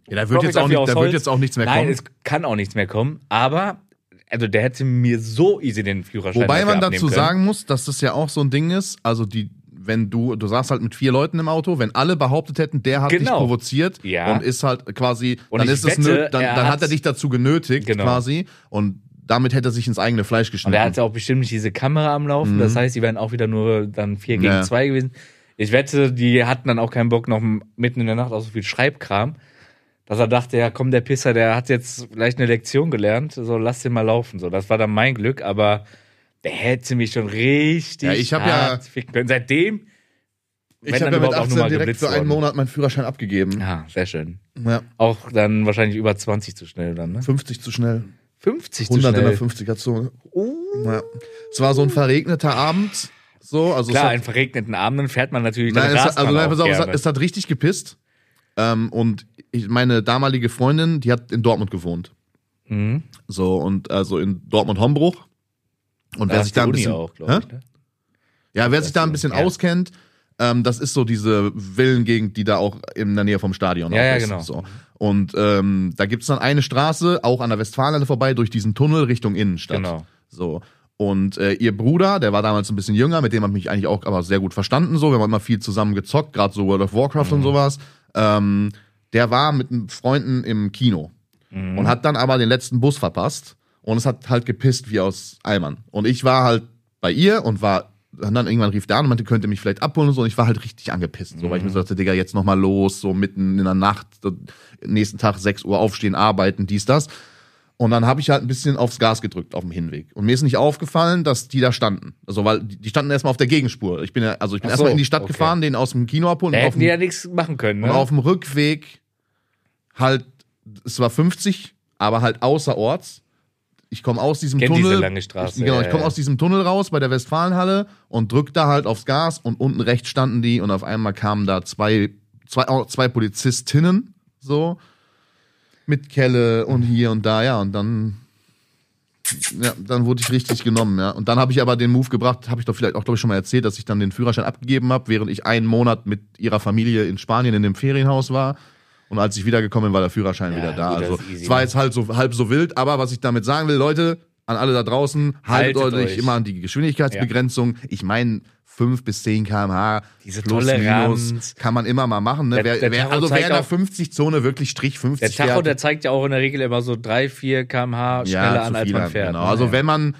Ja, da wird, jetzt auch, dafür nicht, da wird Holz. jetzt auch nichts mehr Nein, kommen. es kann auch nichts mehr kommen. Aber, also der hätte mir so easy den Führerschein Wobei man dazu können. sagen muss, dass das ja auch so ein Ding ist, also die, wenn du, du saßt halt mit vier Leuten im Auto, wenn alle behauptet hätten, der hat dich Genau. provoziert Ja. und ist halt quasi, Und dann ist es wette, nö, dann, er dann hat hat- er dich dazu genötigt Genau. quasi und damit hätte er sich ins eigene Fleisch Und geschnitten. er hatte auch bestimmt nicht diese Kamera am Laufen. Das heißt, die wären auch wieder nur dann vier gegen Mhm. Ja. zwei gewesen. Ich wette, die hatten dann auch keinen Bock, noch mitten in der Nacht auch so viel Schreibkram. Dass er dachte, ja komm, der Pisser, der hat jetzt vielleicht eine Lektion gelernt, so lass den mal laufen. So, das war dann mein Glück, aber der hätte mich schon richtig Ja, ich hab ja- ficken können. Seitdem, ich habe dann ja mit überhaupt auch nur 18 mal direkt für einen worden. Monat meinen Führerschein abgegeben. Ja, sehr schön. Ja. Auch dann wahrscheinlich über 20 zu schnell dann, ne? 50 zu schnell. 50 zu 100 in der schnell. 50er Zone. Ja. Es war so ein verregneter Abend. So, also Klar, hat, verregneten Abenden fährt man natürlich nein, dann es, hat- also nein, pass auf, es, hat, es hat richtig gepisst. Ähm, und ich, meine damalige Freundin, die hat in Dortmund gewohnt. Mhm. So, und also in Dortmund-Hombruch. Und wer Da sich ist da ein Uni bisschen. auch, ich. Ne? Ja, wer sich da ein bisschen ja. auskennt, ähm, das ist so diese Villengegend, die da auch in der Nähe vom Stadion Ja, auch ja, ist. genau. So. Und ähm, da gibt's dann eine Straße, auch an der Westfalenhalle vorbei, durch diesen Tunnel Richtung Innenstadt. Genau. So. Und äh, ihr Bruder, der war damals ein bisschen jünger, mit dem habe ich mich eigentlich auch aber sehr gut verstanden. So, wir haben immer viel zusammen gezockt, gerade so World of Warcraft Mhm. und sowas. Ähm, der war mit Freunden im Kino Mhm. und hat dann aber den letzten Bus verpasst und es hat halt gepisst wie aus Eimern. Und ich war halt bei ihr und war und dann irgendwann rief der an und meinte, könnt ihr mich vielleicht abholen und so. Und ich war halt richtig angepisst, so, weil ich mir so dachte, Digga, jetzt noch mal los, so mitten in der Nacht, nächsten Tag 6 Uhr aufstehen, arbeiten, dies, das. Und dann habe ich halt ein bisschen aufs Gas gedrückt auf dem Hinweg. Und mir ist nicht aufgefallen, dass die da standen. Also, weil die standen erstmal auf der Gegenspur. Ich bin ja, also ich bin so, erstmal in die Stadt okay. gefahren, den aus dem Kino abholen. Da und auf hätten die dem, ja nichts machen können, und ne? auf dem Rückweg halt, es war 50, aber halt außerorts. Ich komme aus diesem Kenn Tunnel. diese lange Straße, Ich, genau, ich komme ja. aus diesem Tunnel raus bei der Westfalenhalle und drück da halt aufs Gas und unten rechts standen die und auf einmal kamen da zwei, zwei, auch zwei Polizistinnen, so, mit Kelle und hier und da, ja, und dann, ja, dann wurde ich richtig genommen, ja. Und dann habe ich aber den Move gebracht, habe ich doch vielleicht auch, glaube ich, schon mal erzählt, dass ich dann den Führerschein abgegeben habe, während ich einen Monat mit ihrer Familie in Spanien in dem Ferienhaus war. Und als ich wiedergekommen bin, war der Führerschein Ja, wieder da. gut, also es war ne? jetzt halt so halb so wild, aber was ich damit sagen will, Leute, an alle da draußen, haltet, Haltet euch immer an die Geschwindigkeitsbegrenzung. Ich meine, 5 bis 10 km/h Diese plus Toleranz. minus kann man immer mal machen. Ne? Der- wer, der wer, also wer in der auch- 50-Zone wirklich Strich 50 Der Tacho, fährt, der zeigt ja auch in der Regel immer so 3, 4 km/h schneller an, zu als man fährt. Genau. ne? Also Ja. wenn man,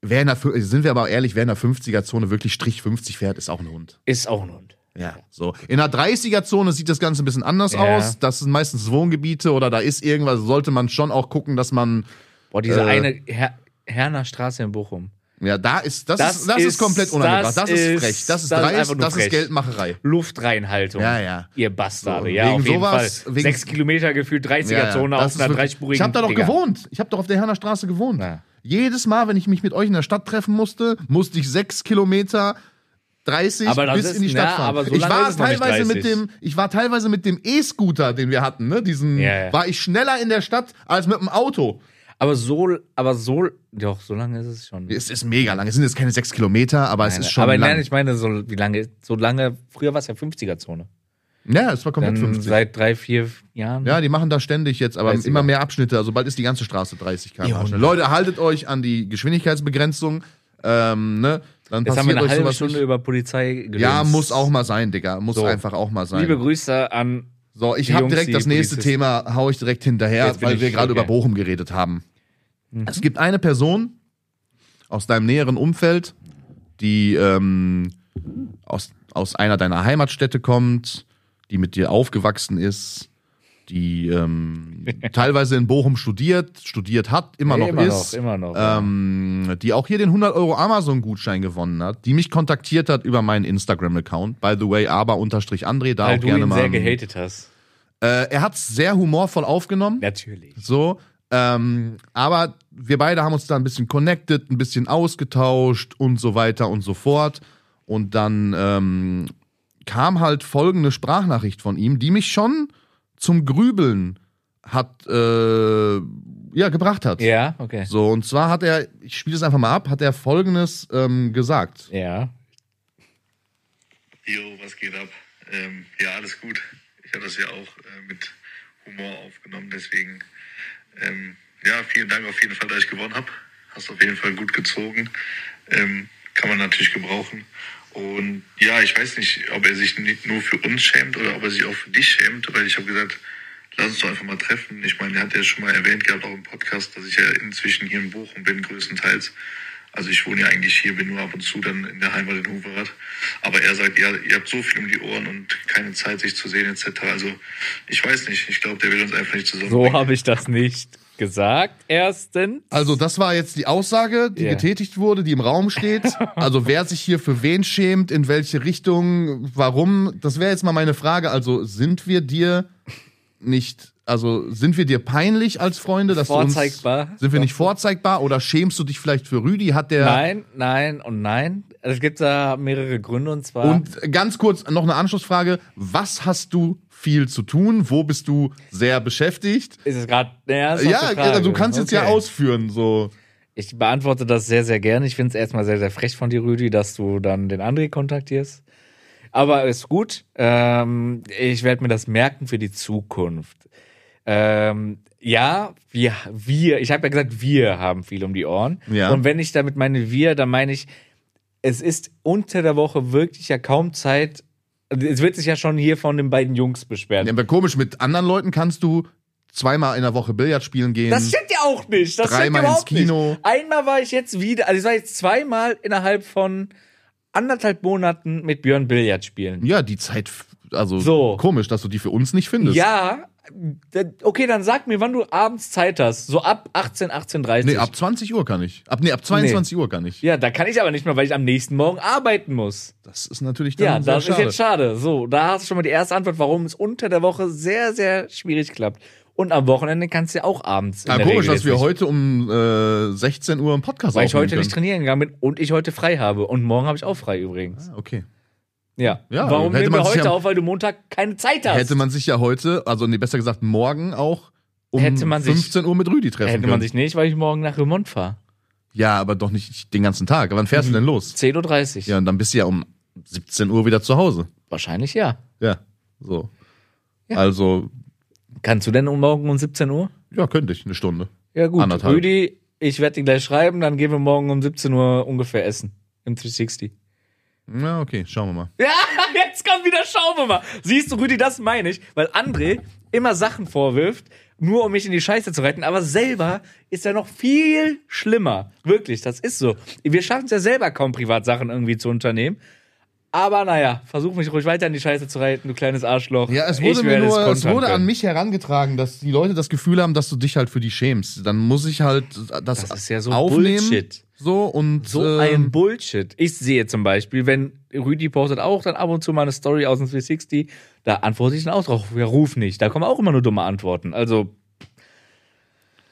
wer in der, sind wir aber auch ehrlich, wer in der 50er-Zone wirklich Strich 50 fährt, ist auch ein Hund. Ist auch ein Hund. Ja, so. In der 30er-Zone sieht das Ganze ein bisschen anders Ja. aus. Das sind meistens Wohngebiete oder da ist irgendwas, sollte man schon auch gucken, dass man, Boah, diese Äh. eine Her Herner Straße in Bochum. ja, da ist, das, Das ist, das ist, ist- komplett unangebracht. Das, das ist ist- frech. Das ist das ist dreist, das ist frech. Geldmacherei. Luftreinhaltung. Ja, ja. Ihr Bastarde. So, ja, wegen auf jeden sowas- Fall. wegen- Sechs Kilometer gefühlt 30er-Zone das auf ist einer dreispurigen Ich habe da doch Dinger. gewohnt. Ich habe doch auf der Herner Straße gewohnt. Ja. Jedes Mal, wenn ich mich mit euch in der Stadt treffen musste, musste ich sechs Kilometer 30 Aber das bis ist- in die Stadt ja, fahren. aber so ich war es teilweise mit 30. dem, ich war teilweise mit dem E-Scooter, den wir hatten, ne? Diesen, Ja, ja. war ich schneller in der Stadt als mit dem Auto. Aber so, aber so, doch, so lange ist es schon. Es ist mega lang. Es sind jetzt keine sechs Kilometer, aber es Nein, ist schon aber lang. nein, ich meine, so wie lange, so lange, früher war es ja 50er-Zone. ja, es war komplett Dann 50. seit drei, vier Jahren. Ja, die machen da ständig jetzt, aber 30er. immer mehr Abschnitte. Also bald ist die ganze Straße 30 km/h. Leute, haltet euch an die Geschwindigkeitsbegrenzung. Ähm, ne? Dann Jetzt haben wir eine halbe Stunde nicht. über Polizei geredet. Ja, muss auch mal sein, Digga. Muss So. einfach auch mal sein. Liebe Grüße an. so, ich habe direkt das nächste Polizisten. Thema, hau ich direkt hinterher, weil ich wir gerade okay. über Bochum geredet haben. Mhm. Es gibt eine Person aus deinem näheren Umfeld, die ähm, aus, aus einer deiner Heimatstädte kommt, die mit dir aufgewachsen ist, die ähm, teilweise in Bochum studiert, studiert hat, immer Nee, noch immer ist, noch, immer noch, ja. ähm, die auch hier den 100 Euro Amazon-Gutschein gewonnen hat, die mich kontaktiert hat über meinen Instagram-Account, by the way, aber-andré, da Weil auch du gerne ihn mal. sehr gehatet hast. Äh, er hat es sehr humorvoll aufgenommen. Natürlich. So. Ähm, aber wir beide haben uns da ein bisschen connected, ein bisschen ausgetauscht und so weiter und so fort. Und dann ähm, kam halt folgende Sprachnachricht von ihm, die mich schon zum Grübeln hat, äh, ja, gebracht hat. Ja, okay. So, und zwar hat er, ich spiele es einfach mal ab, hat er folgendes ähm, gesagt. Ja. Jo, was geht ab? Ähm, ja, alles gut. Ich habe das ja auch äh, mit Humor aufgenommen, deswegen ähm, ja, vielen Dank auf jeden Fall, dass ich gewonnen habe. Hast auf jeden Fall gut gezogen. Ähm, kann man natürlich gebrauchen. Und ja, ich weiß nicht, ob er sich nicht nur für uns schämt oder ob er sich auch für dich schämt, weil ich habe gesagt, lass uns doch einfach mal treffen. Ich meine, er hat ja schon mal erwähnt gehabt, auch im Podcast, dass ich ja inzwischen hier in Bochum bin, größtenteils. Also ich wohne ja eigentlich hier, bin nur ab und zu dann in der Heimat in Huverath. Aber er sagt, ja, ihr habt so viel um die Ohren und keine Zeit, sich zu sehen etc. Also ich weiß nicht, ich glaube, der will uns einfach nicht zusammen. So habe ich das nicht gesagt. Erstens. Also, das war jetzt die Aussage, die Ja. getätigt wurde, die im Raum steht. Also, wer sich hier für wen schämt, in welche Richtung, warum, das wäre jetzt mal meine Frage. Also, sind wir dir nicht, also, sind wir dir peinlich als Freunde? Dass Du Vorzeigbar. uns, sind wir nicht vorzeigbar oder schämst du dich vielleicht für Rüdi? Hat der. Nein, nein und nein. Es gibt da mehrere Gründe und zwar. Und ganz kurz noch eine Anschlussfrage. Was hast du viel zu tun? Wo bist du sehr beschäftigt? ist es gerade Ja, Frage. du kannst jetzt ja Okay. ausführen, so. Ich beantworte das sehr, sehr gerne. Ich finde es erstmal sehr, sehr frech von dir, Rüdi, dass du dann den André kontaktierst. Aber ist gut. Ähm, ich werde mir das merken für die Zukunft. Ähm, ja, wir, wir, ich habe ja gesagt, wir haben viel um die Ohren. Ja. Und wenn ich damit meine wir, dann meine ich, es ist unter der Woche wirklich ja kaum Zeit. Es wird sich ja schon hier von den beiden Jungs beschwert. Ja, aber komisch, mit anderen Leuten kannst du zweimal in der Woche Billard spielen gehen. Das stimmt ja auch nicht. Das Dreimal ins Kino. nicht. Einmal war ich jetzt wieder, also ich war jetzt zweimal innerhalb von anderthalb Monaten mit Björn Billard spielen. ja, die Zeit, also So. komisch, dass du die für uns nicht findest. Ja, okay, dann sag mir, wann du abends Zeit hast. So ab 18, 18.30 Nee, ab 20 Uhr kann ich. Ab, nee, ab 22 Uhr kann ich. Ja, da kann ich aber nicht mehr, weil ich am nächsten Morgen arbeiten muss. Das ist natürlich dann Ja, das schade. ist jetzt schade. So, da hast du schon mal die erste Antwort, warum es unter der Woche sehr, sehr schwierig klappt. Und am Wochenende kannst du ja auch abends. ja, der komisch, dass wir nicht. heute um äh, 16 Uhr im Podcast Weil ich heute nicht können. trainieren gegangen bin und ich heute frei habe. Und morgen habe ich auch frei übrigens. Ah, Okay. Ja. Ja, Warum hätte nehmen man wir sich heute ja- auf, weil du Montag keine Zeit hast? Hätte man sich ja heute, also nee, besser gesagt morgen auch um Hätte man sich- 15 Uhr mit Rüdi treffen Hätte können. man sich nicht, weil ich morgen nach Remont fahre. ja, aber doch nicht den ganzen Tag. Wann Mhm. fährst du denn los? 10.30 Uhr. Ja, und dann bist du ja um 17 Uhr wieder zu Hause. Wahrscheinlich ja. Ja, so. Ja. Also, Kannst du denn um morgen um 17 Uhr? ja, könnte ich, eine Stunde. Ja, gut. Anderthalb. Rüdi, ich werde dir gleich schreiben, dann gehen wir morgen um 17 Uhr ungefähr essen. Im 360. Ja, okay, schauen wir mal. Ja, jetzt kommt wieder, schauen wir mal. Siehst du, Rüdi, das meine ich, weil André immer Sachen vorwirft, nur um mich in die Scheiße zu retten, aber selber ist er noch viel schlimmer. Wirklich, das ist so. Wir schaffen es ja selber kaum Privatsachen irgendwie zu unternehmen. Aber naja, versuch mich ruhig weiter in die Scheiße zu reiten, du kleines Arschloch. Ja, es wurde mir nur, es wurde an mich herangetragen, dass die Leute das Gefühl haben, dass du dich halt für die schämst. Dann muss ich halt das, Das ist ja so aufnehmen. Bullshit. So und So ähm, ein Bullshit. Ich sehe zum Beispiel, wenn Rüdi postet auch dann ab und zu mal eine Story aus dem 360, da antworte ich dann auch drauf. Ja, ruf nicht. Da kommen auch immer nur dumme Antworten. Also,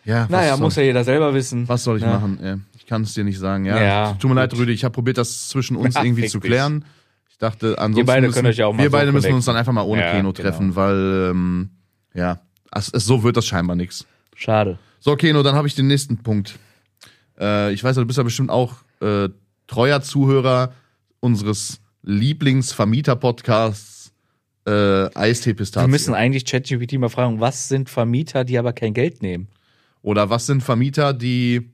ja, naja, soll, muss ja jeder selber wissen. was soll ich Ja. machen? Ich kann es dir nicht sagen. Ja, Ja, tut mir leid, gut. Rüdi. Ich habe probiert, das zwischen uns Ja, irgendwie zu klären. Ich dachte, ansonsten beide müssen, könnt euch ja auch mal wir so beide müssen uns dann einfach mal ohne Ja, Keno genau. treffen, weil ähm, ja, es, es, so wird das scheinbar nix. Schade. So, Keno, dann habe ich den nächsten Punkt. Äh, ich weiß, du bist ja bestimmt auch äh, treuer Zuhörer unseres Lieblingsvermieter-Podcasts äh, Eistee Wir müssen eigentlich ChatGPT mal fragen, was sind Vermieter, die aber kein Geld nehmen? Oder was sind Vermieter, die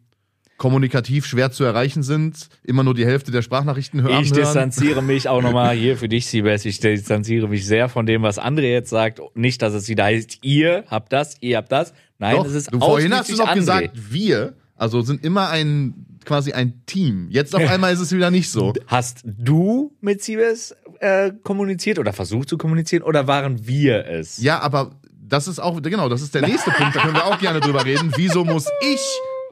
kommunikativ schwer zu erreichen sind, immer nur die Hälfte der Sprachnachrichten hören? Ich hören? distanziere mich auch nochmal hier für dich, Siebes. Ich distanziere mich sehr von dem, was André jetzt sagt. Nicht, dass es wieder heißt, ihr habt das, ihr habt das. Nein, Doch, es ist du, vorhin hast du noch André. gesagt, wir, also sind immer ein quasi ein Team. Jetzt auf einmal ist es wieder nicht so. Hast du mit Siebes äh, kommuniziert oder versucht zu kommunizieren oder waren wir es? Ja, aber das ist auch, genau, das ist der nächste Punkt, da können wir auch gerne drüber reden. Wieso muss ich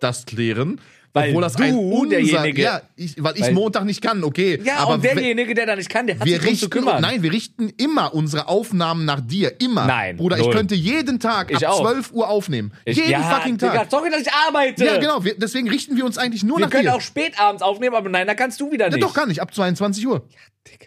das klären? Weil Obwohl das du ein unser, derjenige- ja, ich, weil ich weil- Montag nicht kann, okay. Ja, aber und derjenige, der da nicht kann, der hat wir sich drum zu richten, kümmern. nein, wir richten immer unsere Aufnahmen nach dir, immer. Nein, Bruder, ich null. könnte jeden Tag Ich ab auch. 12 Uhr aufnehmen. Ich- jeden ja, fucking Tag. Digga, sorry, dass ich arbeite. ja, genau, wir, deswegen richten wir uns eigentlich nur Wir nach können dir. auch spät abends aufnehmen, aber nein, da kannst du wieder ja, nicht. doch, kann ich, ab 22 Uhr. Digga.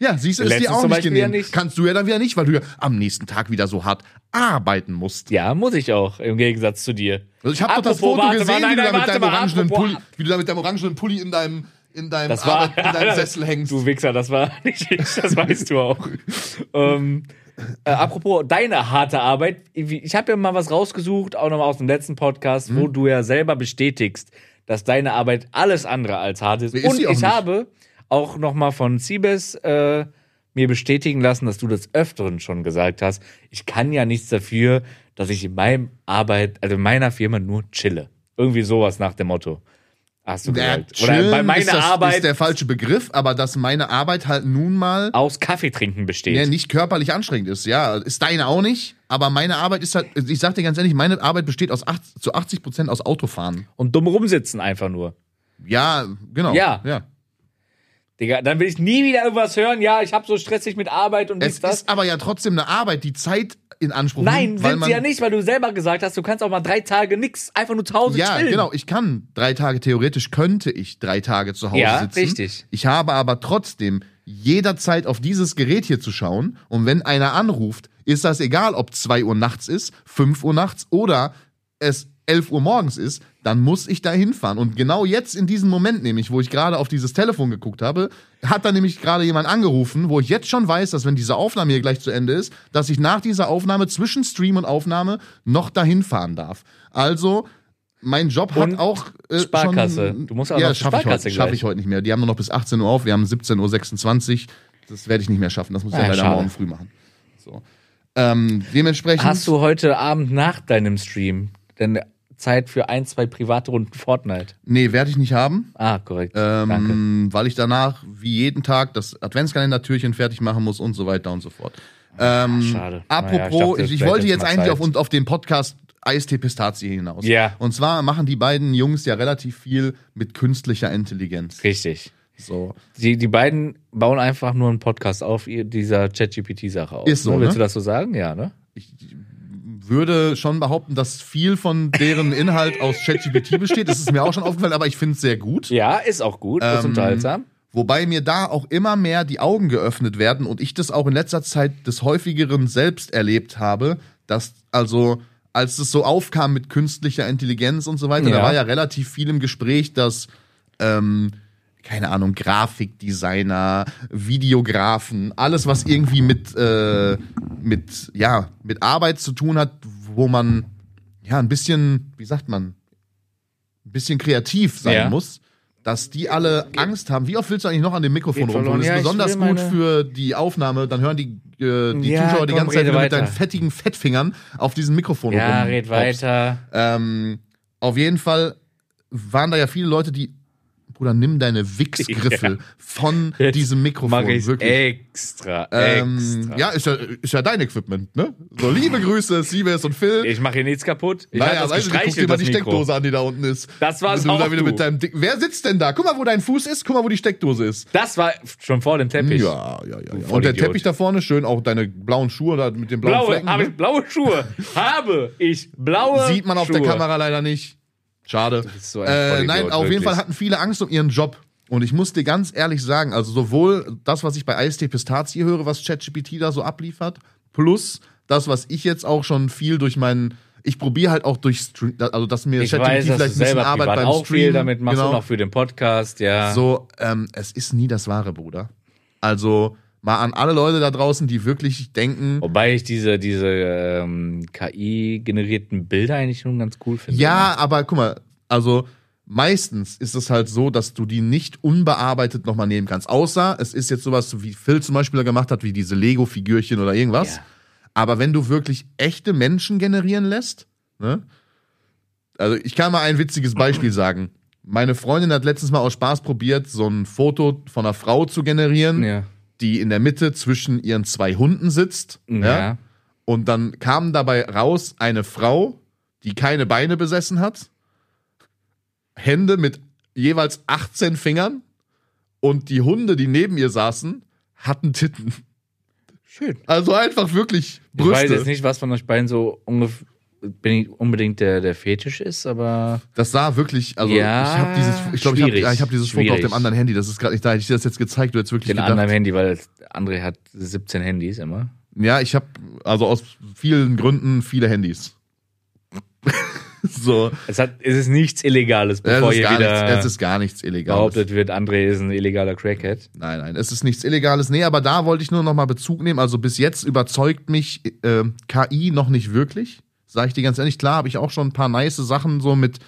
Ja, siehst du, ist dir auch nicht genehm. nicht. Kannst du ja dann wieder nicht, weil du ja am nächsten Tag wieder so hart arbeiten musst. Ja, muss ich auch, im Gegensatz zu dir. Also ich habe doch das Foto gesehen, mal, wie, du da mit deinem orangenen Pulli, wie du da mit deinem orangenen Pulli in deinem, in deinem, Das war, Arbeit, in deinem Sessel hängst. Du Wichser, das war nicht ich, das weißt du auch. ähm, äh, apropos deine harte Arbeit, ich habe ja mal was rausgesucht, auch nochmal aus dem letzten Podcast, Mhm. wo du ja selber bestätigst, dass deine Arbeit alles andere als hart ist. Ist Und ich nicht. habe auch nochmal von Siebes äh, mir bestätigen lassen, dass du das Öfteren schon gesagt hast. Ich kann ja nichts dafür, dass ich in meinem Arbeit, also in meiner Firma nur chille. Irgendwie sowas nach dem Motto. Hast du Ja, gesagt. Oder bei meiner ist, das, Arbeit ist der falsche Begriff, aber dass meine Arbeit halt nun mal aus Kaffeetrinken besteht. ja, nicht körperlich anstrengend ist. Ja, ist deine auch nicht, aber meine Arbeit ist halt, ich sag dir ganz ehrlich, meine Arbeit besteht aus 80, zu 80 Prozent aus Autofahren. und dumm rumsitzen einfach nur. Ja, genau. Ja. ja. Digga, dann will ich nie wieder irgendwas hören. Ja, ich hab so stressig mit Arbeit und Es dies, das. ist aber ja trotzdem eine Arbeit, die Zeit in Anspruch Nein, nimmt, weil sind sie ja nicht, weil du selber gesagt hast, du kannst auch mal drei Tage nix, einfach nur zu Hause Ja, chillen. genau. Ich kann drei Tage, theoretisch könnte ich drei Tage zu Hause Ja, sitzen. richtig. Ich habe aber trotzdem jederzeit auf dieses Gerät hier zu schauen. Und wenn einer anruft, ist das egal, ob 2 Uhr nachts ist, 5 Uhr nachts oder es 11 Uhr morgens ist, dann muss ich da hinfahren. Und genau jetzt in diesem Moment nämlich, wo ich gerade auf dieses Telefon geguckt habe, hat da nämlich gerade jemand angerufen, wo ich jetzt schon weiß, dass wenn diese Aufnahme hier gleich zu Ende ist, dass ich nach dieser Aufnahme zwischen Stream und Aufnahme noch dahin fahren darf. Also mein Job hat Und auch äh, Sparkasse. Schon, Du musst auch ja, noch schaffe ich, Sparkasse heute- schaff gleich. ich heute nicht mehr. Die haben nur noch bis 18 Uhr auf. Wir haben 17.26 Uhr. Das werde ich nicht mehr schaffen. Das muss ich Ah, ja leider schade. morgen früh machen. So. Ähm, dementsprechend. Hast du heute Abend nach deinem Stream denn Zeit für ein, zwei private Runden Fortnite? Nee, werde ich nicht haben. Ah, korrekt. Danke. Ähm, weil ich danach wie jeden Tag das Adventskalendertürchen fertig machen muss und so weiter und so fort. Ähm, schade. Ich Apropos, dachte, ich, ich vielleicht wollte jetzt eigentlich auf, auf den Podcast Eistee Pistazie hinaus. Ja. Und zwar machen die beiden Jungs ja relativ viel mit künstlicher Intelligenz. Richtig. So. Die, die beiden bauen einfach nur einen Podcast auf dieser ChatGPT-Sache auf. Ist so, ne? Willst ne? du das so sagen? Ja, ne? Würde schon behaupten, dass viel von deren Inhalt aus ChatGPT besteht. Das ist mir auch schon aufgefallen, aber ich finde es sehr gut. Ja, ist auch gut, ist Ähm, unterhaltsam. Wobei mir da auch immer mehr die Augen geöffnet werden und ich das auch in letzter Zeit des häufigeren selbst erlebt habe, dass also als es so aufkam mit künstlicher Intelligenz und so weiter, Ja. da war ja relativ viel im Gespräch, dass ähm, keine Ahnung, Grafikdesigner, Videografen, alles was irgendwie mit äh, mit ja mit Arbeit zu tun hat, wo man ja ein bisschen, wie sagt man, ein bisschen kreativ sein Ja. muss, dass die alle Angst haben. Wie oft willst du eigentlich noch an dem Mikrofon rumtun? Das Ja, ist besonders gut für die Aufnahme. Dann hören die, äh, die Ja, Zuschauer die komm, ganze Zeit mit deinen fettigen Fettfingern auf diesem Mikrofon Ja, rum- red hoppst. weiter. Ähm, auf jeden Fall waren da ja viele Leute, die Bruder, nimm deine Wichsgriffel Ja. von diesem Mikrofon. Mach ich wirklich. extra, Ähm, extra. ja, ist ja, ist ja dein Equipment, ne? So, liebe Grüße, Siebes und Phil. Ich mache hier nichts kaputt. Ich naja, du, guck dir mal die Mikro. Steckdose an, die da unten ist. Das war's du da auch, wieder du. mit deinem Dick Wer sitzt denn da? Guck mal, wo dein Fuß ist. Guck mal, wo die Steckdose ist. Das war schon vor dem Teppich. Ja, ja, ja. ja. Und der Vollidiot. Teppich da vorne, schön auch deine blauen Schuhe da mit den blauen Blaue, Flecken. habe ne? ich blaue Schuhe. habe ich blaue Sieht man auf Schuhe. der Kamera leider nicht. Schade. so ein äh, nein, auf jeden wirklich. Fall hatten viele Angst um ihren Job. Und ich muss dir ganz ehrlich sagen, also sowohl das, was ich bei IST Pistazie höre, was ChatGPT da so abliefert, plus das, was ich jetzt auch schon viel durch meinen, ich probiere halt auch durch Stream, also dass mir Ich weiß, dass du selber privat auch viel damit machst genau. und auch für den Podcast, ja. So, ähm, es ist nie das wahre, Bruder. Also mal an alle Leute da draußen, die wirklich denken, Wobei ich diese, diese ähm, KI-generierten Bilder eigentlich schon ganz cool finde. ja, aber guck mal, also meistens ist es halt so, dass du die nicht unbearbeitet nochmal nehmen kannst. Außer es ist jetzt sowas, wie Phil zum Beispiel gemacht hat, wie diese Lego-Figürchen oder irgendwas. Ja. Aber wenn du wirklich echte Menschen generieren lässt, ne? Also ich kann mal ein witziges Beispiel sagen. Meine Freundin hat letztens mal aus Spaß probiert, so ein Foto von einer Frau zu generieren, Ja. Die in der Mitte zwischen ihren zwei Hunden sitzt. Ja. Ja? Und dann kam dabei raus eine Frau, die keine Beine besessen hat, Hände mit jeweils 18 Fingern und die Hunde, die neben ihr saßen, hatten Titten. Schön. Also einfach wirklich Ich weiß Brüste. jetzt nicht, was von euch beiden so ungef- bin ich unbedingt der, der Fetisch ist, aber Das sah wirklich, also Ja, ich habe dieses, ich glaube, ich habe schwierig, ja, ich hab dieses Foto auf schwierig. dem anderen Handy. Das ist gerade nicht da. Hätte ich dir das jetzt gezeigt, du hättest wirklich den gedacht. anderen Handy, weil André hat 17 Handys immer. Ja, ich habe also aus vielen Gründen viele Handys. so, Es, hat, es ist nichts Illegales, es bevor ihr wieder nichts, es ist gar nichts Illegales. behauptet wird, André ist ein illegaler Crackhead. Nein, nein, es ist nichts Illegales. Nee, aber da wollte ich nur noch mal Bezug nehmen. Also bis jetzt überzeugt mich äh, KI noch nicht wirklich. Sage ich dir ganz ehrlich. Klar, habe ich auch schon ein paar nice Sachen so mit.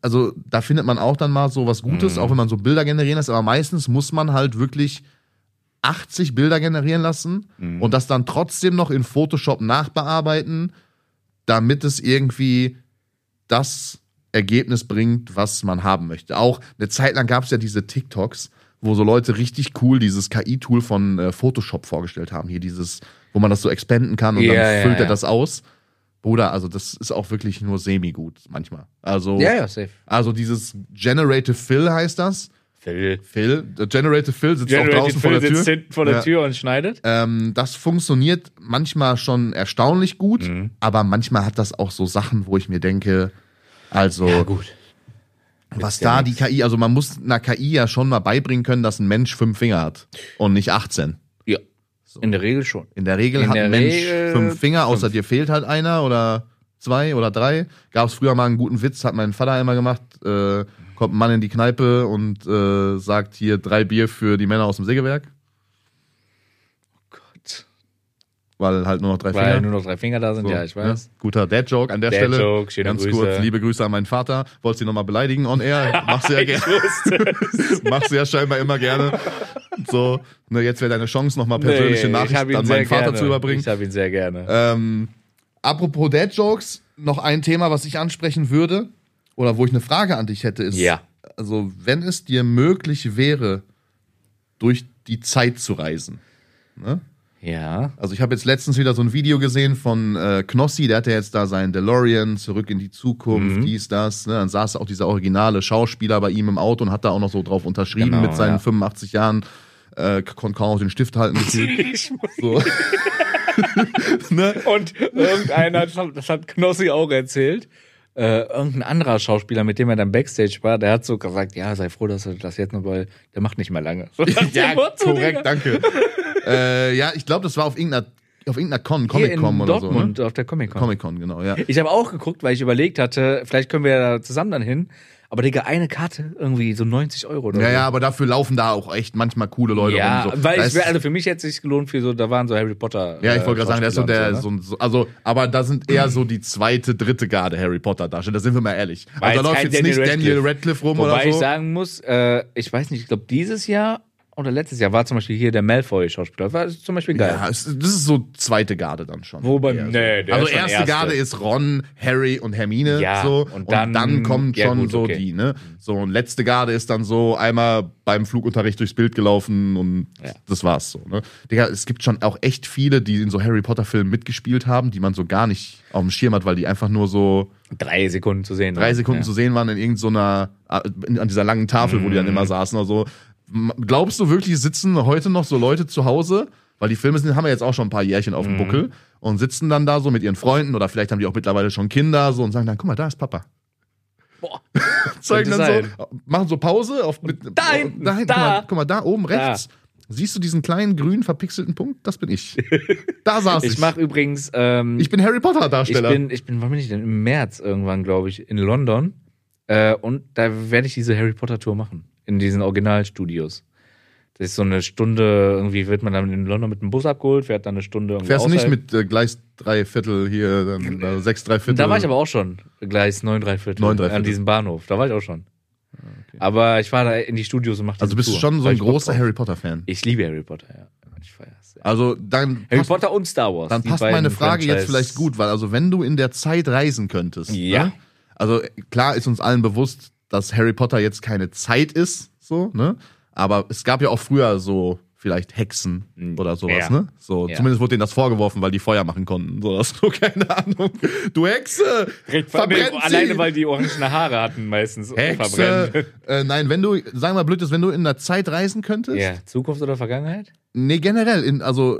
Also da findet man auch dann mal so was Gutes, auch wenn man so Bilder generieren lässt. Aber meistens muss man halt wirklich 80 Bilder generieren lassen und das dann trotzdem noch in Photoshop nachbearbeiten, damit es irgendwie das Ergebnis bringt, was man haben möchte. Auch eine Zeit lang gab es ja diese TikToks, wo so Leute richtig cool dieses KI-Tool von äh, Photoshop vorgestellt haben. Hier dieses, wo man das so expanden kann und Ja, dann ja, füllt er ja. das aus. Bruder, also das ist auch wirklich nur semi-gut manchmal. Also, ja, safe. also dieses Generative Fill heißt das. Phil. Phil, der Generative Fill sitzt auch Generated draußen vor Phil der Tür. sitzt hinten vor der Ja. Tür und schneidet. Ähm, das funktioniert manchmal schon erstaunlich gut, Mhm. aber manchmal hat das auch so Sachen, wo ich mir denke, also gut. was ja da nix. die KI, also man muss einer KI ja schon mal beibringen können, dass ein Mensch fünf Finger hat und nicht 18. Ja. In der Regel schon. In der Regel In hat der ein Mensch Regel fünf Finger, außer fünf. dir fehlt halt einer oder zwei oder drei. Gab es früher mal einen guten Witz, hat mein Vater immer gemacht. Äh, kommt ein Mann in die Kneipe und äh, sagt hier drei Bier für die Männer aus dem Sägewerk, Gott. weil halt nur noch drei Weil Finger. nur noch drei Finger da sind, So, ja, ich weiß. ne? Guter Dad-Joke an der Dad Stelle. Joke, schöne Ganz Grüße. kurz, liebe Grüße an meinen Vater. Wolltest du ihn nochmal beleidigen on air? Machst du ja gerne. Machst du ja scheinbar immer gerne. So, ne, jetzt wäre deine Chance, nochmal persönliche ich hab Nachrichten an meinen Vater gerne. zu überbringen. Ich habe ihn sehr gerne. Ähm, apropos Dad-Jokes, noch ein Thema, was ich ansprechen würde, oder wo ich eine Frage an dich hätte, ist, Ja. also wenn es dir möglich wäre, durch die Zeit zu reisen. Ne? ja. Also ich habe jetzt letztens wieder so ein Video gesehen von äh, Knossi, der hatte jetzt da seinen DeLorean, zurück in die Zukunft, Mhm. dies, das. Ne? Dann saß auch dieser originale Schauspieler bei ihm im Auto und hat da auch noch so drauf unterschrieben Genau, mit seinen ja. 85 Jahren. Äh, konnte kaum auf den Stift halten. so. ne? Und irgendeiner, das hat- Knossi auch erzählt, äh, irgendein anderer Schauspieler, mit dem er dann Backstage war, der hat so gesagt, ja, sei froh, dass er das jetzt noch, weil der macht nicht mehr lange. So Ja, korrekt, danke. äh, ja, ich glaube, das war auf irgendeiner, auf irgendeiner Con, Comic-Con oder so. Dortmund Ne? auf der Comic-Con. Comic-Con, genau, ja. Ich habe auch geguckt, weil ich überlegt hatte, vielleicht können wir ja zusammen dann hin. Aber Digga, eine Karte irgendwie so 90 Euro oder Ja, so. ja, aber dafür laufen da auch echt manchmal coole Leute Ja, rum. So. weil ich also für mich hätte es sich gelohnt für so, da waren so Harry Potter. Ja, ich äh, wollte gerade sagen, der ist so der, so, so, also, aber da sind eher so die zweite, dritte Garde Harry Potter Darsteller, da sind wir mal ehrlich. Also da läuft jetzt nicht Daniel Daniel Radcliffe. Radcliffe rum Wobei oder so. ich sagen muss, äh, ich weiß nicht, ich glaube dieses Jahr oder letztes Jahr war zum Beispiel hier der Malfoy-Schauspieler. War zum Beispiel geil. ja, das ist so zweite Garde dann schon. Wobei, nee, der also ist erste, erste. Garde ist Ron, Harry und Hermine Ja, so und dann- kommt ja, schon gut, so okay. die, ne? So und letzte Garde ist dann so einmal beim Flugunterricht durchs Bild gelaufen und Ja. das war's so, ne? Digga, es gibt schon auch echt viele, die in so Harry Potter Filmen mitgespielt haben, die man so gar nicht auf dem Schirm hat, weil die einfach nur so Drei Sekunden zu sehen. drei Sekunden ja. zu sehen waren in irgendeiner, so an dieser langen Tafel, wo die dann Mhm. immer saßen oder so. Glaubst du wirklich, sitzen heute noch so Leute zu Hause? Weil die Filme sind, haben ja jetzt auch schon ein paar Jährchen auf dem Mhm. Buckel und sitzen dann da so mit ihren Freunden oder vielleicht haben die auch mittlerweile schon Kinder so und sagen dann, guck mal, da ist Papa. Boah. zeigen dann Könnte so, machen so Pause auf mit Da hinten, da, hinten, da. Guck, mal, guck mal, da oben rechts. Siehst du diesen kleinen grün verpixelten Punkt? Das bin ich. Da saß ich. Ich mache übrigens. Ähm, ich bin Harry Potter ich Darsteller. bin, ich bin, wann bin ich denn? Im März irgendwann, glaube ich, in London. Äh, und da werde ich diese Harry Potter Tour machen. In diesen Originalstudios. Das ist so eine Stunde, irgendwie wird man dann in London mit dem Bus abgeholt, fährt dann eine Stunde irgendwie Fährst du nicht mit äh, Gleis drei Viertel hier, dann äh, sechs drei Viertel. Da war ich aber auch schon. Gleis 9 3 Viertel. 9 3 An diesem Bahnhof. Da war ich auch schon. Aber ich war da in die Studios und machte Also bist du schon so ein großer Harry Potter Fan. Ich liebe Harry Potter, ja. Ich feier's. Ja. Also dann Harry passt, Potter und Star Wars. dann passt meine Frage jetzt Franchise- vielleicht gut, weil also wenn du in der Zeit reisen könntest, Ja. ne? also klar ist uns allen bewusst, dass Harry Potter jetzt keine Zeit ist, so, ne? Aber es gab ja auch früher so vielleicht Hexen oder sowas, Ja. ne? So, Ja. zumindest wurde denen das vorgeworfen, weil die Feuer machen konnten. So, das so keine Ahnung. Du Hexe! verbrennt sie! Alleine, weil die orangen Haare hatten meistens. Hexe! Äh, nein, wenn du, sagen wir mal blöd ist, wenn du in der Zeit reisen könntest, Ja, Zukunft oder Vergangenheit? Nee, generell, in, also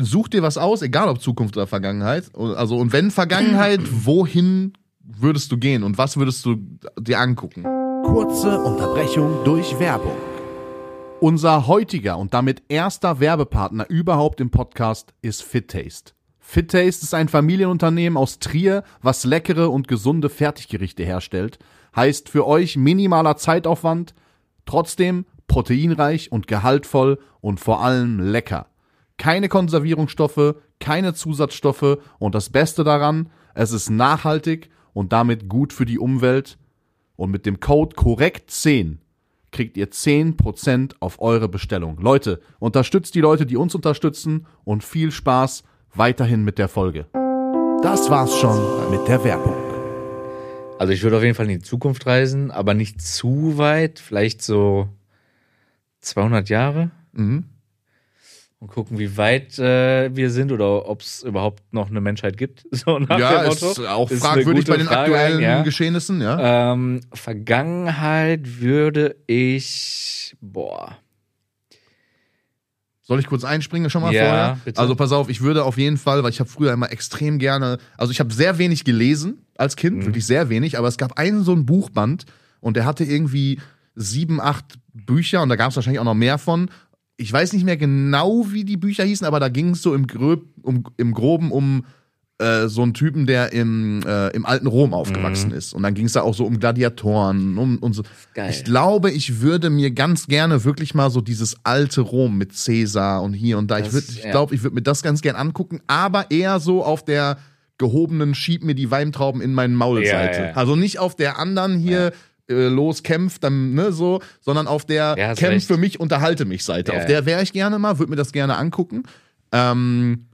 such dir was aus, egal ob Zukunft oder Vergangenheit. Also, und wenn Vergangenheit, wohin würdest du gehen und was würdest du dir angucken? Kurze Unterbrechung durch Werbung. Unser heutiger und damit erster Werbepartner überhaupt im Podcast ist FitTaste. FitTaste ist ein Familienunternehmen aus Trier, was leckere und gesunde Fertiggerichte herstellt. Heißt für euch minimaler Zeitaufwand, trotzdem proteinreich und gehaltvoll und vor allem lecker. Keine Konservierungsstoffe, keine Zusatzstoffe und das Beste daran, es ist nachhaltig und damit gut für die Umwelt und mit dem Code korrekt10 kriegt ihr 10% auf eure Bestellung. Leute, unterstützt die Leute, die uns unterstützen und viel Spaß weiterhin mit der Folge. Das war's schon mit der Werbung. Also ich würde auf jeden Fall in die Zukunft reisen, aber nicht zu weit, vielleicht so 200 Jahre Mhm. Und gucken, wie weit äh, wir sind oder ob es überhaupt noch eine Menschheit gibt. So nach Ja, dem ist Motto. auch Ist fragwürdig bei den Frage, aktuellen ja. Geschehnissen, ja. Ähm, Vergangenheit würde ich, boah, Soll ich kurz einspringen schon mal Ja, vorher? bitte. Also pass auf, ich würde auf jeden Fall, weil ich habe früher immer extrem gerne, also ich habe sehr wenig gelesen als Kind, Mhm. wirklich sehr wenig, aber es gab einen so einen Buchband und der hatte irgendwie sieben, acht Bücher und da gab es wahrscheinlich auch noch mehr von. Ich weiß nicht mehr genau, wie die Bücher hießen, aber da ging es so im, Gröb, um, im Groben um äh, so einen Typen, der im, äh, im alten Rom aufgewachsen ist. Und dann ging es da auch so um Gladiatoren um, und so. Geil. Ich glaube, ich würde mir ganz gerne wirklich mal so dieses alte Rom mit Cäsar und hier und da. ich Das- würd- ich ja. glaube, ich würde mir das ganz gern angucken, aber eher so auf der gehobenen Schieb mir die Weintrauben in meinen Maul-Seite. Ja, ja. Also nicht auf der anderen hier. Äh, Los, kämpft, dann, ne, so, sondern auf der Ja, Kämpf recht. für mich, unterhalte mich Seite. Ja, auf ja. der wäre ich gerne mal, würde mir das gerne angucken. Ähm,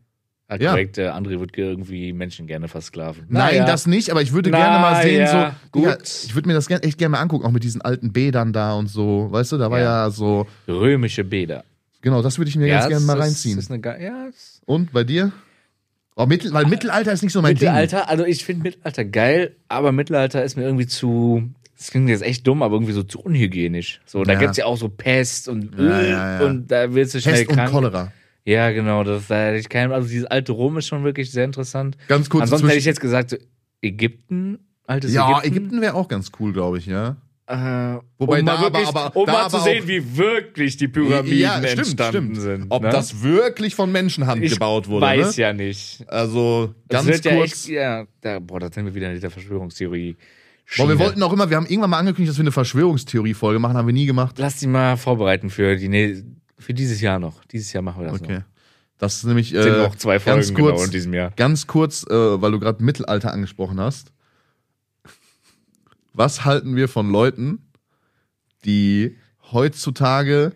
hat Ja. korrekt, der André wird irgendwie Menschen gerne versklaven. Nein, Naja. das nicht, aber ich würde Na gerne mal sehen, ja, so, gut. ich würde mir das gern, echt gerne mal angucken, auch mit diesen alten Bädern da und so, weißt du, da war Ja. ja, so, Römische Bäder. genau, das würde ich mir ganz gerne mal reinziehen. Das ist eine, ja, und bei dir? Oh, Mittel, weil Mittelalter ist nicht so mein Mittelalter, also ich finde Mittelalter geil, aber Mittelalter ist mir irgendwie zu, das klingt jetzt echt dumm, aber irgendwie so zu unhygienisch. So, da Ja. gibt's ja auch so Pest und Ja, ja, ja. und da wirst du schnell Pest und krank. Cholera. Ja, genau, das da ich keinen, also dieses alte Rom ist schon wirklich sehr interessant. Ganz kurz Ansonsten hätte ich jetzt gesagt, Ägypten, altes Ja, Ägypten. Ägypten wäre auch ganz cool, glaube ich, ja. Äh, Wobei um da mal, wirklich, aber- aber- um da mal aber zu sehen, wie wirklich die Pyramiden ja, stimmt, entstanden stimmt. sind. Ob ne? das wirklich von Menschenhand ich gebaut wurde, weiß ne? ja nicht. Also, Das ganz wird ja kurz. echt, ja, da, boah, da sind wir wieder in der Verschwörungstheorie. Boah, wir wollten auch immer, wir haben irgendwann mal angekündigt, dass wir eine Verschwörungstheorie-Folge machen, haben wir nie gemacht. Lass die mal vorbereiten für die ne für dieses Jahr noch. Dieses Jahr machen wir das Okay. noch. Das ist nämlich sind äh, noch zwei Folgen ganz kurz, genau in diesem Jahr. Ganz kurz, äh, weil du gerade Mittelalter angesprochen hast. Was halten wir von Leuten, die heutzutage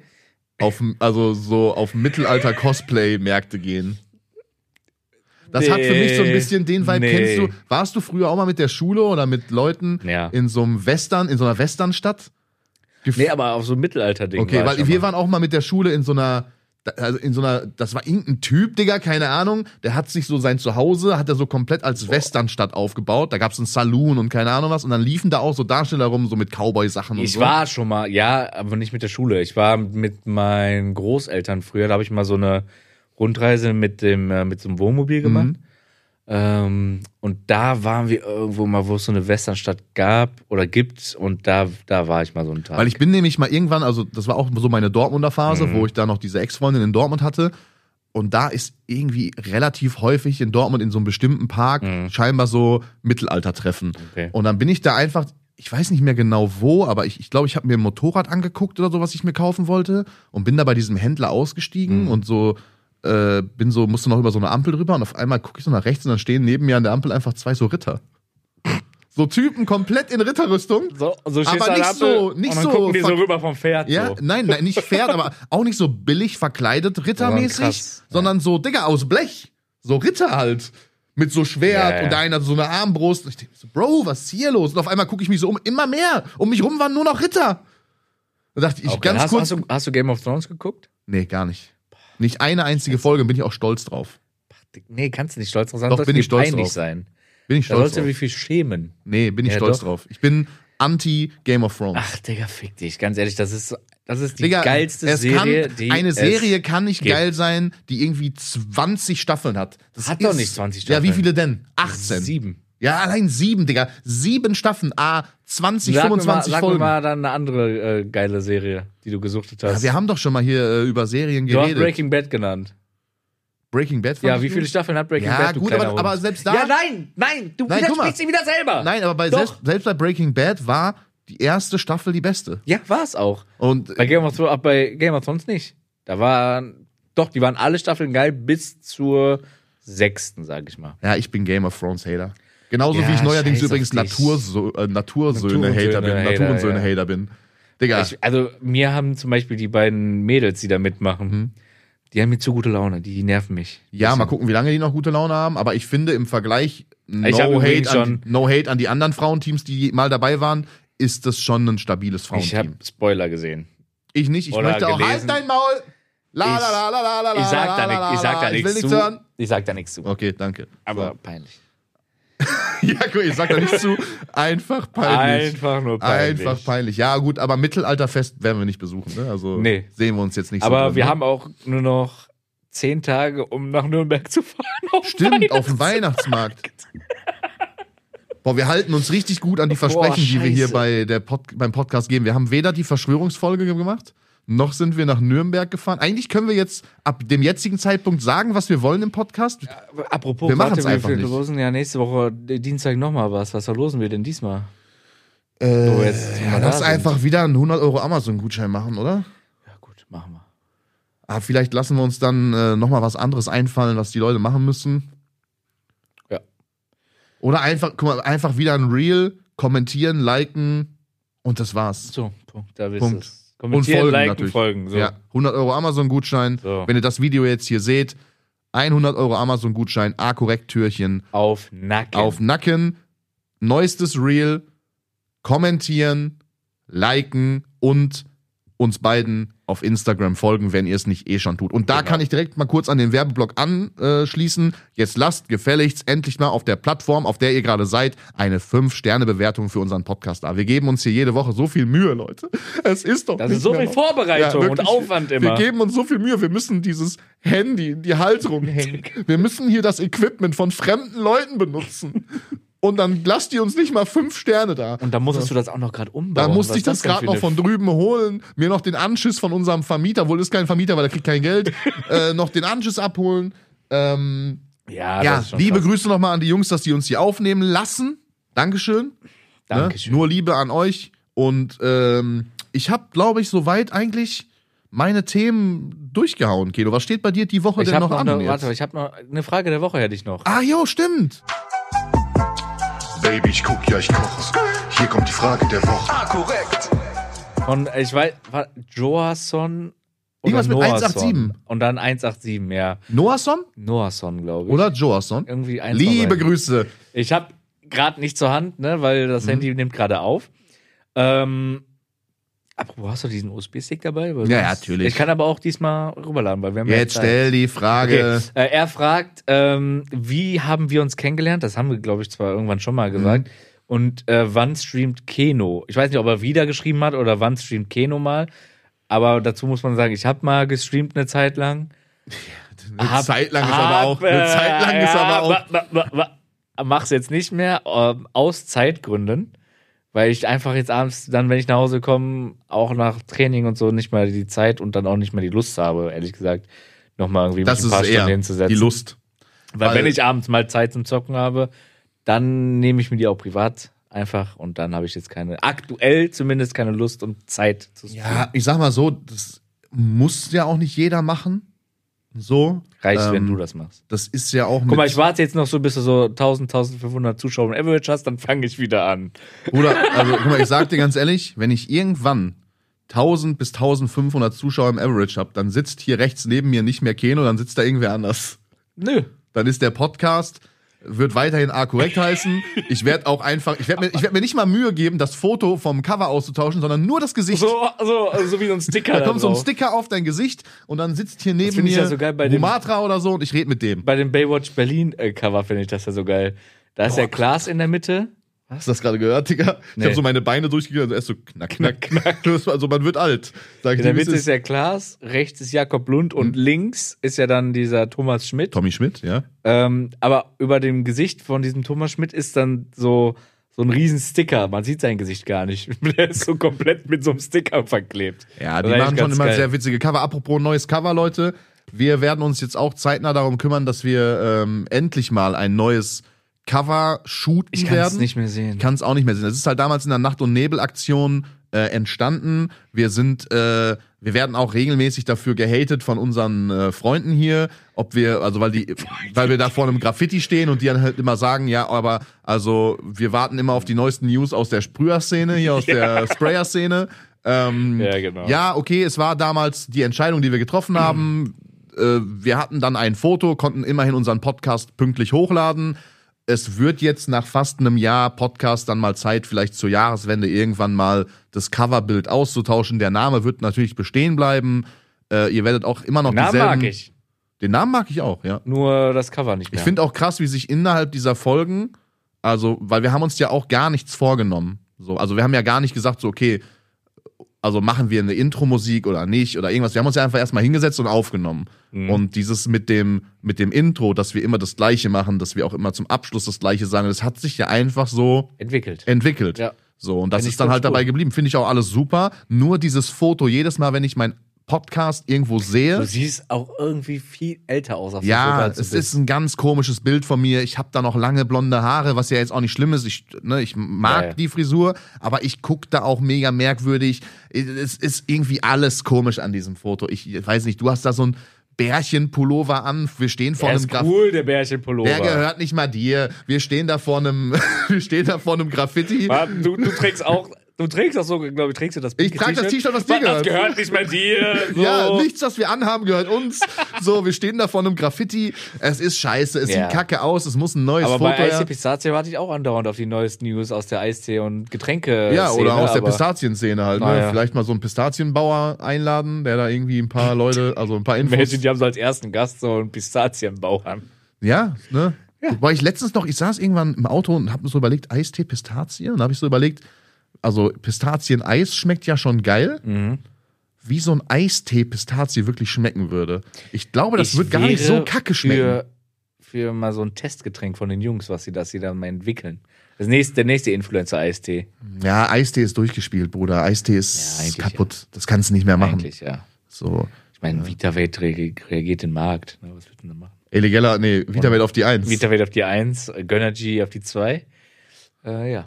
auf, also so auf Mittelalter-Cosplay-Märkte gehen? Das hat für mich so ein bisschen den Vibe. Nee. Kennst du, warst du früher auch mal mit der Schule oder mit Leuten Ja. in so einem Western, in so einer Westernstadt? Gef- Nee, aber auf so Mittelalter-Ding. Okay, weil ich wir mal. waren auch mal mit der Schule in so einer, also in so einer, das war irgendein Typ, Digga, keine Ahnung, der hat sich so sein Zuhause, hat er so komplett als Westernstadt aufgebaut. Da gab's einen Saloon und keine Ahnung was und dann liefen da auch so Darsteller rum, so mit Cowboy-Sachen und Ich so. war schon mal, ja, aber nicht mit der Schule. Ich war mit meinen Großeltern früher, da habe ich mal so eine Rundreise mit dem äh, mit so einem Wohnmobil gemacht. Mhm. Ähm, und da waren wir irgendwo mal, wo es so eine Westernstadt gab oder gibt. Und da, da war ich mal so einen Tag. Weil ich bin nämlich mal irgendwann, also das war auch so meine Dortmunder Phase, Mhm. wo ich da noch diese Ex-Freundin in Dortmund hatte. Und da ist irgendwie relativ häufig in Dortmund in so einem bestimmten Park scheinbar so Mittelaltertreffen. Mhm. Okay. Und dann bin ich da einfach, ich weiß nicht mehr genau wo, aber ich glaube, ich, glaub, ich habe mir ein Motorrad angeguckt oder so, was ich mir kaufen wollte. Und bin da bei diesem Händler Mhm. ausgestiegen und so, äh, bin so, musste noch über so eine Ampel drüber und auf einmal gucke ich so nach rechts und dann stehen neben mir an der Ampel einfach zwei so Ritter. So Typen komplett in Ritterrüstung. so, so Aber nicht Ampel so- nicht und dann so gucken die so rüber vom Pferd. Ja, so. nein, nein, nicht Pferd, aber auch nicht so billig verkleidet, rittermäßig, krass, ja. sondern so, Digga, aus Blech. So Ritter halt. Mit so Schwert Ja, ja. und der eine hat so eine Armbrust. Und ich denke so, Bro, was ist hier los? Und auf einmal gucke ich mich so um, immer mehr. Um mich rum waren nur noch Ritter. Da dachte ich Okay, ganz hast, kurz. hast, du, hast du Game of Thrones geguckt? nee, gar nicht. Nicht eine einzige Folge, bin ich auch stolz drauf. Nee, kannst du nicht stolz drauf sein. Doch, bin ich stolz drauf. sein. Bin ich Da stolz sollst du drauf. wie viel schämen. Nee, bin ich Ja, stolz doch. drauf. Ich bin anti-Game of Thrones. Ach, Digga, fick dich. Ganz ehrlich, das ist, das ist die Digga, geilste Serie, kann, die eine Serie kann nicht gibt. geil sein, die irgendwie 20 Staffeln hat. Das Hat doch nicht 20 Ja, wie Staffeln. viele denn? 18. Sieben. Ja, allein sieben, Digga. Sieben Staffeln, A, 20, Sag, mir mal, 25 sag Folgen. mal dann eine andere äh, geile Serie, die du gesuchtet hast. Ja, wir haben doch schon mal hier äh, über Serien du hast geredet. Breaking Bad genannt. Breaking Bad. Ja, wie viele Staffeln hat Breaking Ja, Bad? du gut, aber, aber selbst da. Ja, nein, nein, du Nein, widersprichst dir wieder selber. Nein, aber bei selbst, selbst bei Breaking Bad war die erste Staffel die beste. Ja, war's auch. Und Bei Game of Thrones, bei Game of Thrones nicht. Da waren, doch, die waren alle Staffeln geil bis zur sechsten, sag ich mal. ja, ich bin Game of Thrones Hater. Genauso Ja, wie ich neuerdings übrigens. Naturso äh, Natursöhne-Hater bin. Naturensöhne-Hater, bin. Digga, Ich, also, mir haben zum Beispiel die beiden Mädels, die da mitmachen, Mhm. die haben mir zu gute Laune, die nerven mich. ja, mal gucken, wie lange die noch gute Laune haben. Aber ich finde im Vergleich no, hate, an, no hate an die anderen Frauenteams, die mal dabei waren, ist das schon ein stabiles Ich habe Frauenteam. Spoiler gesehen. Ich nicht. Ich Oder möchte auch. gelesen. Halt dein Maul! La, Ich- la, la, la, la, Ich sag da, nix, ich sag da nichts nichts zu. hören. Ich sag da nichts zu. Okay, danke. Aber peinlich. Ja, gut, ich sag da nichts zu. Einfach peinlich. Einfach nur peinlich. Einfach peinlich. Ja, gut, aber Mittelalterfest werden wir nicht besuchen, ne? Also Nee. sehen wir uns jetzt nicht so. Aber wir ne? haben auch nur noch zehn Tage, um nach Nürnberg zu fahren. Auf Stimmt, auf dem Weihnachtsmarkt. Boah, wir halten uns richtig gut an die Versprechen, die wir hier bei der Pod beim Podcast geben. Wir haben weder die Verschwörungsfolge gemacht, noch sind wir nach Nürnberg gefahren. Eigentlich können wir jetzt ab dem jetzigen Zeitpunkt sagen, was wir wollen im Podcast. Apropos, Wir warte, wir- einfach wir nicht. losen ja nächste Woche äh, Dienstag nochmal was. Was verlosen wir denn diesmal? Äh, wir jetzt ja, lass da einfach wieder einen 100 Euro Amazon-Gutschein machen, oder? Ja gut, machen wir. Ah, vielleicht lassen wir uns dann äh, nochmal was anderes einfallen, was die Leute machen müssen. Ja. Oder einfach, guck mal, einfach wieder ein Reel, kommentieren, liken und das war's. So, Punkt. Da wisst Punkt. ihr's. Kommentieren, folgen liken, natürlich. folgen. So. Ja, 100 Euro Amazon-Gutschein. So. Wenn ihr das Video jetzt hier seht, 100 Euro Amazon-Gutschein, A-Korrekt-Türchen Auf Nacken. auf Nacken, neuestes Reel, kommentieren, liken und uns beiden auf Instagram folgen, wenn ihr es nicht eh schon tut. Und da Genau. kann ich direkt mal kurz an den Werbeblock anschließen. Jetzt lasst gefälligst endlich mal auf der Plattform, auf der ihr gerade seid, eine 5-Sterne-Bewertung für unseren Podcast da. Wir geben uns hier jede Woche so viel Mühe, Leute. Es ist doch Das ist so viel noch- Vorbereitung Ja, und. Aufwand immer. Wir geben uns so viel Mühe. Wir müssen dieses Handy in die Halterung hängen. Wir müssen hier das Equipment von fremden Leuten benutzen. Und dann lasst ihr uns nicht mal fünf Sterne da. und da musstest du das auch noch gerade umbauen. Da musste Was ich das denn gerade noch von drüben holen, mir noch den Anschiss von unserem Vermieter, wohl ist kein Vermieter, weil er kriegt kein Geld, äh, noch den Anschiss abholen. Ähm, Ja, ja, das liebe krass. Grüße nochmal an die Jungs, dass die uns hier aufnehmen lassen. Dankeschön. Dankeschön. Ne? Nur Liebe an euch. Und ähm, ich habe, glaube ich, soweit eigentlich meine Themen durchgehauen, Keno. Was steht bei dir die Woche ich denn noch, noch, an? eine, warte, ich habe noch eine Frage der Woche hätte ich noch. Ah, jo, stimmt. Baby, ich guck, ja, ich koche. Hier kommt die Frage der Woche. Und ich weiß, war Johansson oder Irgendwas mit Noahson. 187. Und dann 187, ja. Noahson Noahson, glaube ich. oder Joasson? Irgendwie eins von Liebe. Grüße. Ich habe gerade nicht zur Hand, ne, weil Mhm. das Handy nimmt gerade auf. Ähm, apropos, hast du diesen USB-Stick dabei? Weil Ja, ja, natürlich. Ich kann aber auch diesmal rüberladen, weil wir haben ja Jetzt Zeit. stell die Frage. Okay. Äh, er fragt, ähm, wie haben wir uns kennengelernt? Das haben wir, glaube ich, zwar irgendwann schon mal gesagt. Und äh, wann streamt Keno? Ich weiß nicht, ob er wieder geschrieben hat oder wann streamt Keno mal. Aber dazu muss man sagen, ich habe mal gestreamt eine Zeit lang. Eine Zeit lang ist aber auch, eine Zeit lang ist aber auch. wa- wa- wa- Mach's jetzt nicht mehr ähm, aus Zeitgründen, weil ich einfach jetzt abends dann, wenn ich nach Hause komme, auch nach Training und so nicht mal die Zeit und dann auch nicht mehr die Lust habe, ehrlich gesagt, nochmal irgendwie Das mich ein paar Stunden hinzusetzen. die Lust. Weil, weil- wenn ich abends mal Zeit zum Zocken habe, dann nehme ich mir die auch privat einfach und dann habe ich jetzt keine, aktuell zumindest keine Lust und Zeit zu Ja, ich sag mal so, das muss ja auch nicht jeder machen. So. Reicht, wenn Ähm, du das machst. Das ist ja auch Guck mal, ich warte jetzt noch so, bis du so 1000, 1500 Zuschauer im Average hast, dann fange ich wieder an. Bruder, also guck mal, ich sag dir ganz ehrlich, wenn ich irgendwann 1000 bis 1500 Zuschauer im Average habe, dann sitzt hier rechts neben mir nicht mehr Keno, dann sitzt da irgendwer anders. Nö. Dann ist der Podcast wird weiterhin A korrekt heißen. Ich werde auch einfach, ich werde mir, ich werd mir nicht mal Mühe geben, das Foto vom Cover auszutauschen, sondern nur das Gesicht. So, so, so wie so ein Sticker. da kommt so ein. Sticker auf dein Gesicht und dann sitzt hier neben mir ja so Rumatra oder so und ich rede mit dem. Bei dem Baywatch Berlin äh, Cover finde ich das ja so geil. Da ist der Klaas in der Mitte. Hast du das gerade gehört, Digga? Ich Nee. habe so meine Beine durchgegangen, also erst so knack, knack, knack. Also man wird alt. Sag ich In der Mitte ist der Klaas, rechts ist Jakob Lund und links ist ja dann dieser Thomas Schmidt. Tommy Schmidt, ja. Ähm, aber über dem Gesicht von diesem Thomas Schmidt ist dann so, so ein riesen Sticker. Man sieht sein Gesicht gar nicht. Der ist so komplett mit so einem Sticker verklebt. Ja, die machen schon immer geil. sehr witzige Cover. Apropos neues Cover, Leute. Wir werden uns jetzt auch zeitnah darum kümmern, dass wir ähm, endlich mal ein neues Cover shooten Ich kann werden. es nicht mehr sehen. Ich kann es auch nicht mehr sehen. Das ist halt damals in der Nacht- und Nebel-Aktion äh, entstanden. Wir sind, äh, wir werden auch regelmäßig dafür gehatet von unseren äh, Freunden hier, ob wir, also weil die, weil wir da vor einem Graffiti stehen und die dann halt immer sagen, ja, aber also wir warten immer auf die neuesten News aus der Sprüher-Szene, hier aus der Sprayer-Szene. Ähm, Ja, genau. ja, okay, es war damals die Entscheidung, die wir getroffen haben. Äh, wir hatten dann ein Foto, konnten immerhin unseren Podcast pünktlich hochladen. Es wird jetzt nach fast einem Jahr Podcast dann mal Zeit, vielleicht zur Jahreswende irgendwann mal das Coverbild auszutauschen. Der Name wird natürlich bestehen bleiben. Äh, ihr werdet auch immer noch Namen dieselben. mag ich. Den Namen mag ich auch, ja. Nur das Cover nicht mehr. Ich finde auch krass, wie sich innerhalb dieser Folgen, also, weil wir haben uns ja auch gar nichts vorgenommen. So, also wir haben ja gar nicht gesagt, so, okay, also machen wir eine Intro-Musik oder nicht oder irgendwas. Wir haben uns ja einfach erstmal hingesetzt und aufgenommen. Und dieses mit dem, mit dem Intro, dass wir immer das Gleiche machen, dass wir auch immer zum Abschluss das Gleiche sagen, das hat sich ja einfach so entwickelt. entwickelt. Ja. So, und das Find ist dann halt dabei geblieben. Finde ich auch alles super. Nur dieses Foto, jedes Mal, wenn ich meinen Podcast irgendwo sehe. Du siehst auch irgendwie viel älter aus auf dem Foto, Ja, es bist. ist ein ganz komisches Bild von mir. Ich habe da noch lange blonde Haare, was ja jetzt auch nicht schlimm ist. Ich, ne, ich mag Ja, ja. die Frisur, aber ich guck da auch mega merkwürdig. Es ist irgendwie alles komisch an diesem Foto. Ich weiß nicht, du hast da so ein Bärchenpullover an. Wir stehen vor Der einem ist Graf cool, der Bärchenpullover. Der gehört nicht mal dir. Wir stehen da vor einem, wir stehen da vor einem Graffiti. Warte, Du, du trägst auch, du trägst auch so, glaube ich, trägst du das Ich trage das T-Shirt, was dir Das gehört. gehört nicht mehr dir. So. Ja, nichts, was wir anhaben, gehört uns. So, wir stehen da vor einem Graffiti. Es ist scheiße, es Ja. sieht kacke aus, es muss ein neues Aber Foto bei her. Eistee Pistazie warte ich auch andauernd auf die neuesten News aus der Eistee- und Getränke. Ja, oder aus der aber- Pistazienszene halt. Ne? Naja. Vielleicht mal so einen Pistazienbauer einladen, der da irgendwie ein paar Leute, also ein paar Infos. Welche, die haben so als ersten Gast so einen Pistazienbauern. Ja, ne? Wobei ich letztens noch, ich saß irgendwann im Auto und habe mir so überlegt, Eistee, Pistazie. Und habe ich so überlegt, also Pistazien-Eis schmeckt ja schon geil. Mhm. Wie so ein Eistee Pistazie wirklich schmecken würde. Ich glaube, das Ich wird gar nicht so kacke schmecken. Für, für mal so ein Testgetränk von den Jungs, was sie, dass sie da mal entwickeln. Das nächste, der nächste Influencer-Eistee. Ja, Eistee ist durchgespielt, Bruder. Eistee ist Ja, kaputt. Das kannst du nicht mehr machen. Eigentlich, ja. So. Ich meine, re- reagiert den Markt. Ne, Was wird denn da machen? Elegella, nee, Vitawelt auf die Eins. VitaWelt auf die 1, Gönnergy auf die 2. Äh, ja.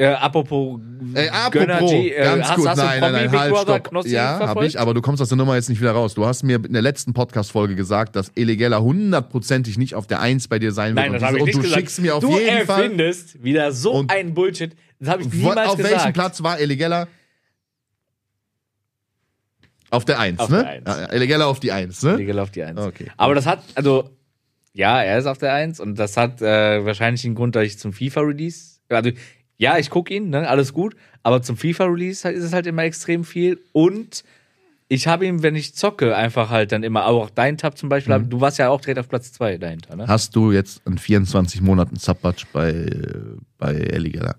Äh, apropos, Ey, apropos, Gönnergy, äh, ganz hast, gut, hast nein, nein, nein, halt, stopp. Knossi Ja, habe ich, aber du kommst aus der Nummer jetzt nicht wieder raus. Du hast mir in der letzten Podcast-Folge gesagt, dass Elegella hundertprozentig nicht auf der Eins bei dir sein wird. Nein, das habe ich und nicht du gesagt. schickst mir auf du jeden Fall. erfindest wieder so Und- ein Bullshit. Das habe ich niemals auf gesagt. welchem Platz war Elegella? Auf der Eins, Auf ne? der Eins. Elegella auf die Eins, ne? Legal auf die 1. Okay. Aber das hat, also, ja, er ist auf der 1 und das hat äh, wahrscheinlich den Grund, dass ich zum FIFA-Release, also, ja, ich gucke ihn, ne, alles gut, aber zum FIFA-Release ist es halt immer extrem viel und ich habe ihm, wenn ich zocke, einfach halt dann immer, auch dein Tab zum Beispiel, Mhm. du warst ja auch direkt auf Platz 2 dahinter, ne? Hast du jetzt in 24 Monaten Subbudge bei, bei Elegella?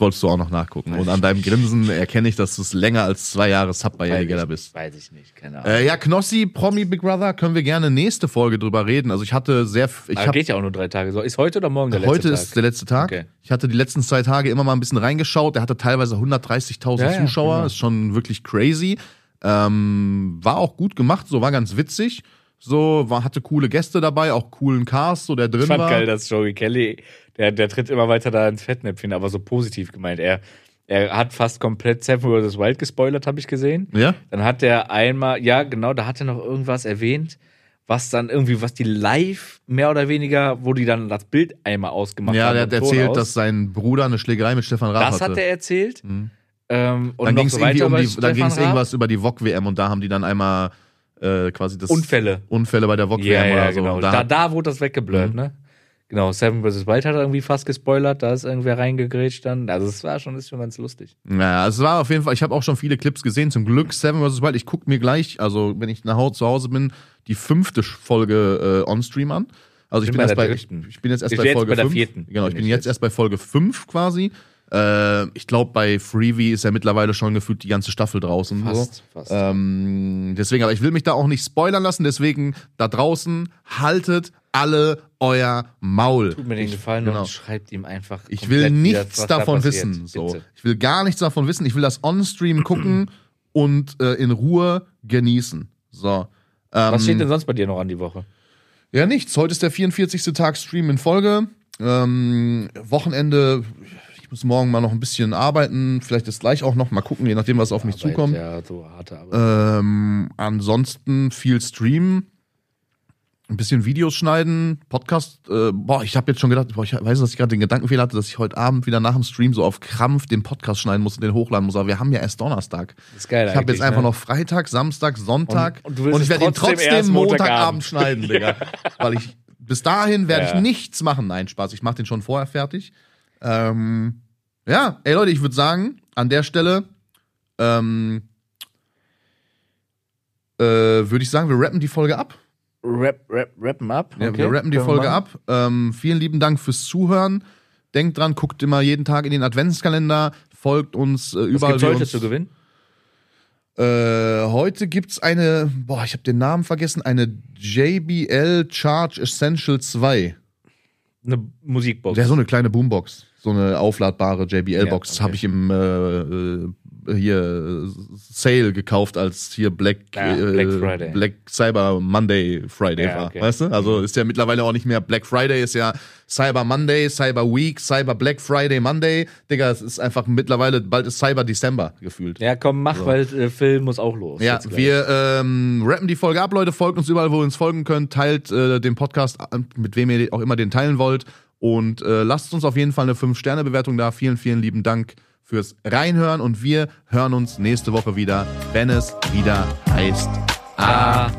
Wolltest du auch noch nachgucken. Und an deinem Grinsen erkenne ich, dass du es länger als zwei Jahre Sub bei Weiß ich- bist. Weiß ich nicht, keine Ahnung. Äh, ja, Knossi, Promi Big Brother, können wir gerne nächste Folge drüber reden. Also ich hatte sehr, ich habe geht ja auch nur drei Tage. So, ist heute oder morgen der letzte Heute Tag? ist der letzte Tag. Okay. Ich hatte die letzten zwei Tage immer mal ein bisschen reingeschaut. Der hatte teilweise 130.000 Ja, ja, Zuschauer. genau. Ist schon wirklich crazy. Ähm, war auch gut gemacht, so war ganz witzig. So, war, hatte coole Gäste dabei, auch coolen Cast, so der drin Ich fand war. geil, dass Joey Kelly, der, der tritt immer weiter da ins Fettnäpfchen, aber so positiv gemeint. Er, er hat fast komplett Seven vs. Wild gespoilert, habe ich gesehen. Ja? Dann hat er einmal, ja genau, da hat er noch irgendwas erwähnt, was dann irgendwie, was die live mehr oder weniger, wo die dann das Bild einmal ausgemacht Ja, haben. der und hat erzählt, aus. dass sein Bruder eine Schlägerei mit Stefan Raab Das hatte. hat er erzählt. Mhm. Ähm, und dann ging es so irgendwie um die, dann ging es Stefan Raab. irgendwas über die VOG-WM und da haben die dann einmal äh, quasi das Unfälle. Unfälle bei der VOG-WM Ja, ja, oder so. genau. Da, Da, da, wurde das weggeblurrt, Mhm. ne? Genau, Seven vs. Wild hat irgendwie fast gespoilert, da ist irgendwer reingegrätscht dann. Also es war schon, ist schon ganz lustig. Naja, es war auf jeden Fall, ich habe auch schon viele Clips gesehen. Zum Glück Seven vs. Wild. Ich gucke mir gleich, also wenn ich nach Hause zu Hause bin, die fünfte Folge äh, on-stream an. Also ich Bin bin, bei erst bei, ich, ich bin jetzt erst Ich bei Folge bei der 5. vierten, Genau, ich bin bin ich jetzt jetzt. erst bei Folge 5 quasi. Äh, ich glaube, bei Freebie ist ja mittlerweile schon gefühlt die ganze Staffel draußen. Fast, so. fast. Ähm, deswegen, aber ich will mich da auch nicht spoilern lassen, deswegen da draußen haltet alle euer Maul. Tut mir den Ich- Gefallen genau. und schreibt ihm einfach. Ich will das- nichts da davon passiert. wissen. So. Bitte. Ich will gar nichts davon wissen. Ich will das on-stream gucken und äh, in Ruhe genießen. So. Ähm, Was steht denn sonst bei dir noch an die Woche? ja, nichts. Heute ist der 44. Tag Stream in Folge. Ähm, Wochenende, ich muss morgen mal noch ein bisschen arbeiten. Vielleicht ist gleich auch noch. Mal gucken, je nachdem, was auf mich Arbeit, zukommt. Ja, so harte Arbeit. Ähm, ansonsten viel streamen, ein bisschen Videos schneiden, Podcast. Äh, boah, ich habe jetzt schon gedacht, boah, ich weiß, dass ich gerade den Gedankenfehler hatte, dass ich heute Abend wieder nach dem Stream so auf Krampf den Podcast schneiden muss und den hochladen muss. Aber wir haben ja erst Donnerstag. Das ist geil Ich habe jetzt einfach ne? noch Freitag, Samstag, Sonntag Und- und willst ich werde ihn trotzdem Montagabend. schneiden, Digga. Weil ich bis dahin werde Ja. ich nichts machen. Nein, Spaß. Ich mache den schon vorher fertig. Ähm, ja, ey Leute, ich würde sagen, an der Stelle ähm, äh, würde ich sagen, wir rappen die Folge ab. Rap, rap, rappen ab. Ja, okay. wir rappen die Folge ab. Ähm, vielen lieben Dank fürs Zuhören. Denkt dran, guckt immer jeden Tag in den Adventskalender, folgt uns äh, Was überall. gibt's wie heute uns, zu gewinnen? Äh, heute gibt's eine, boah, ich habe den Namen vergessen, eine JBL Charge Essential 2. Eine Musikbox. Ja, so eine kleine Boombox. So eine aufladbare JBL-Box Ja, okay. habe ich im äh, äh, hier äh, Sale gekauft, als hier Black, Ja, äh, Black Friday. Black Cyber Monday Friday Ja, war. okay. Weißt du? Also ist ja mittlerweile auch nicht mehr Black Friday, ist ja Cyber Monday, Cyber Week, Cyber Black Friday Monday. Digga, es ist einfach mittlerweile, bald ist Cyber December gefühlt. Ja, komm, mach, weil äh, Film muss auch los. Ja, wir ähm, rappen die Folge ab, Leute. Folgt uns überall, wo ihr uns folgen könnt. Teilt äh, den Podcast, äh, mit wem ihr auch immer den teilen wollt. Und äh, lasst uns auf jeden Fall eine 5-Sterne-Bewertung da. Vielen, vielen lieben Dank fürs Reinhören. Und wir hören uns nächste Woche wieder, wenn es wieder heißt A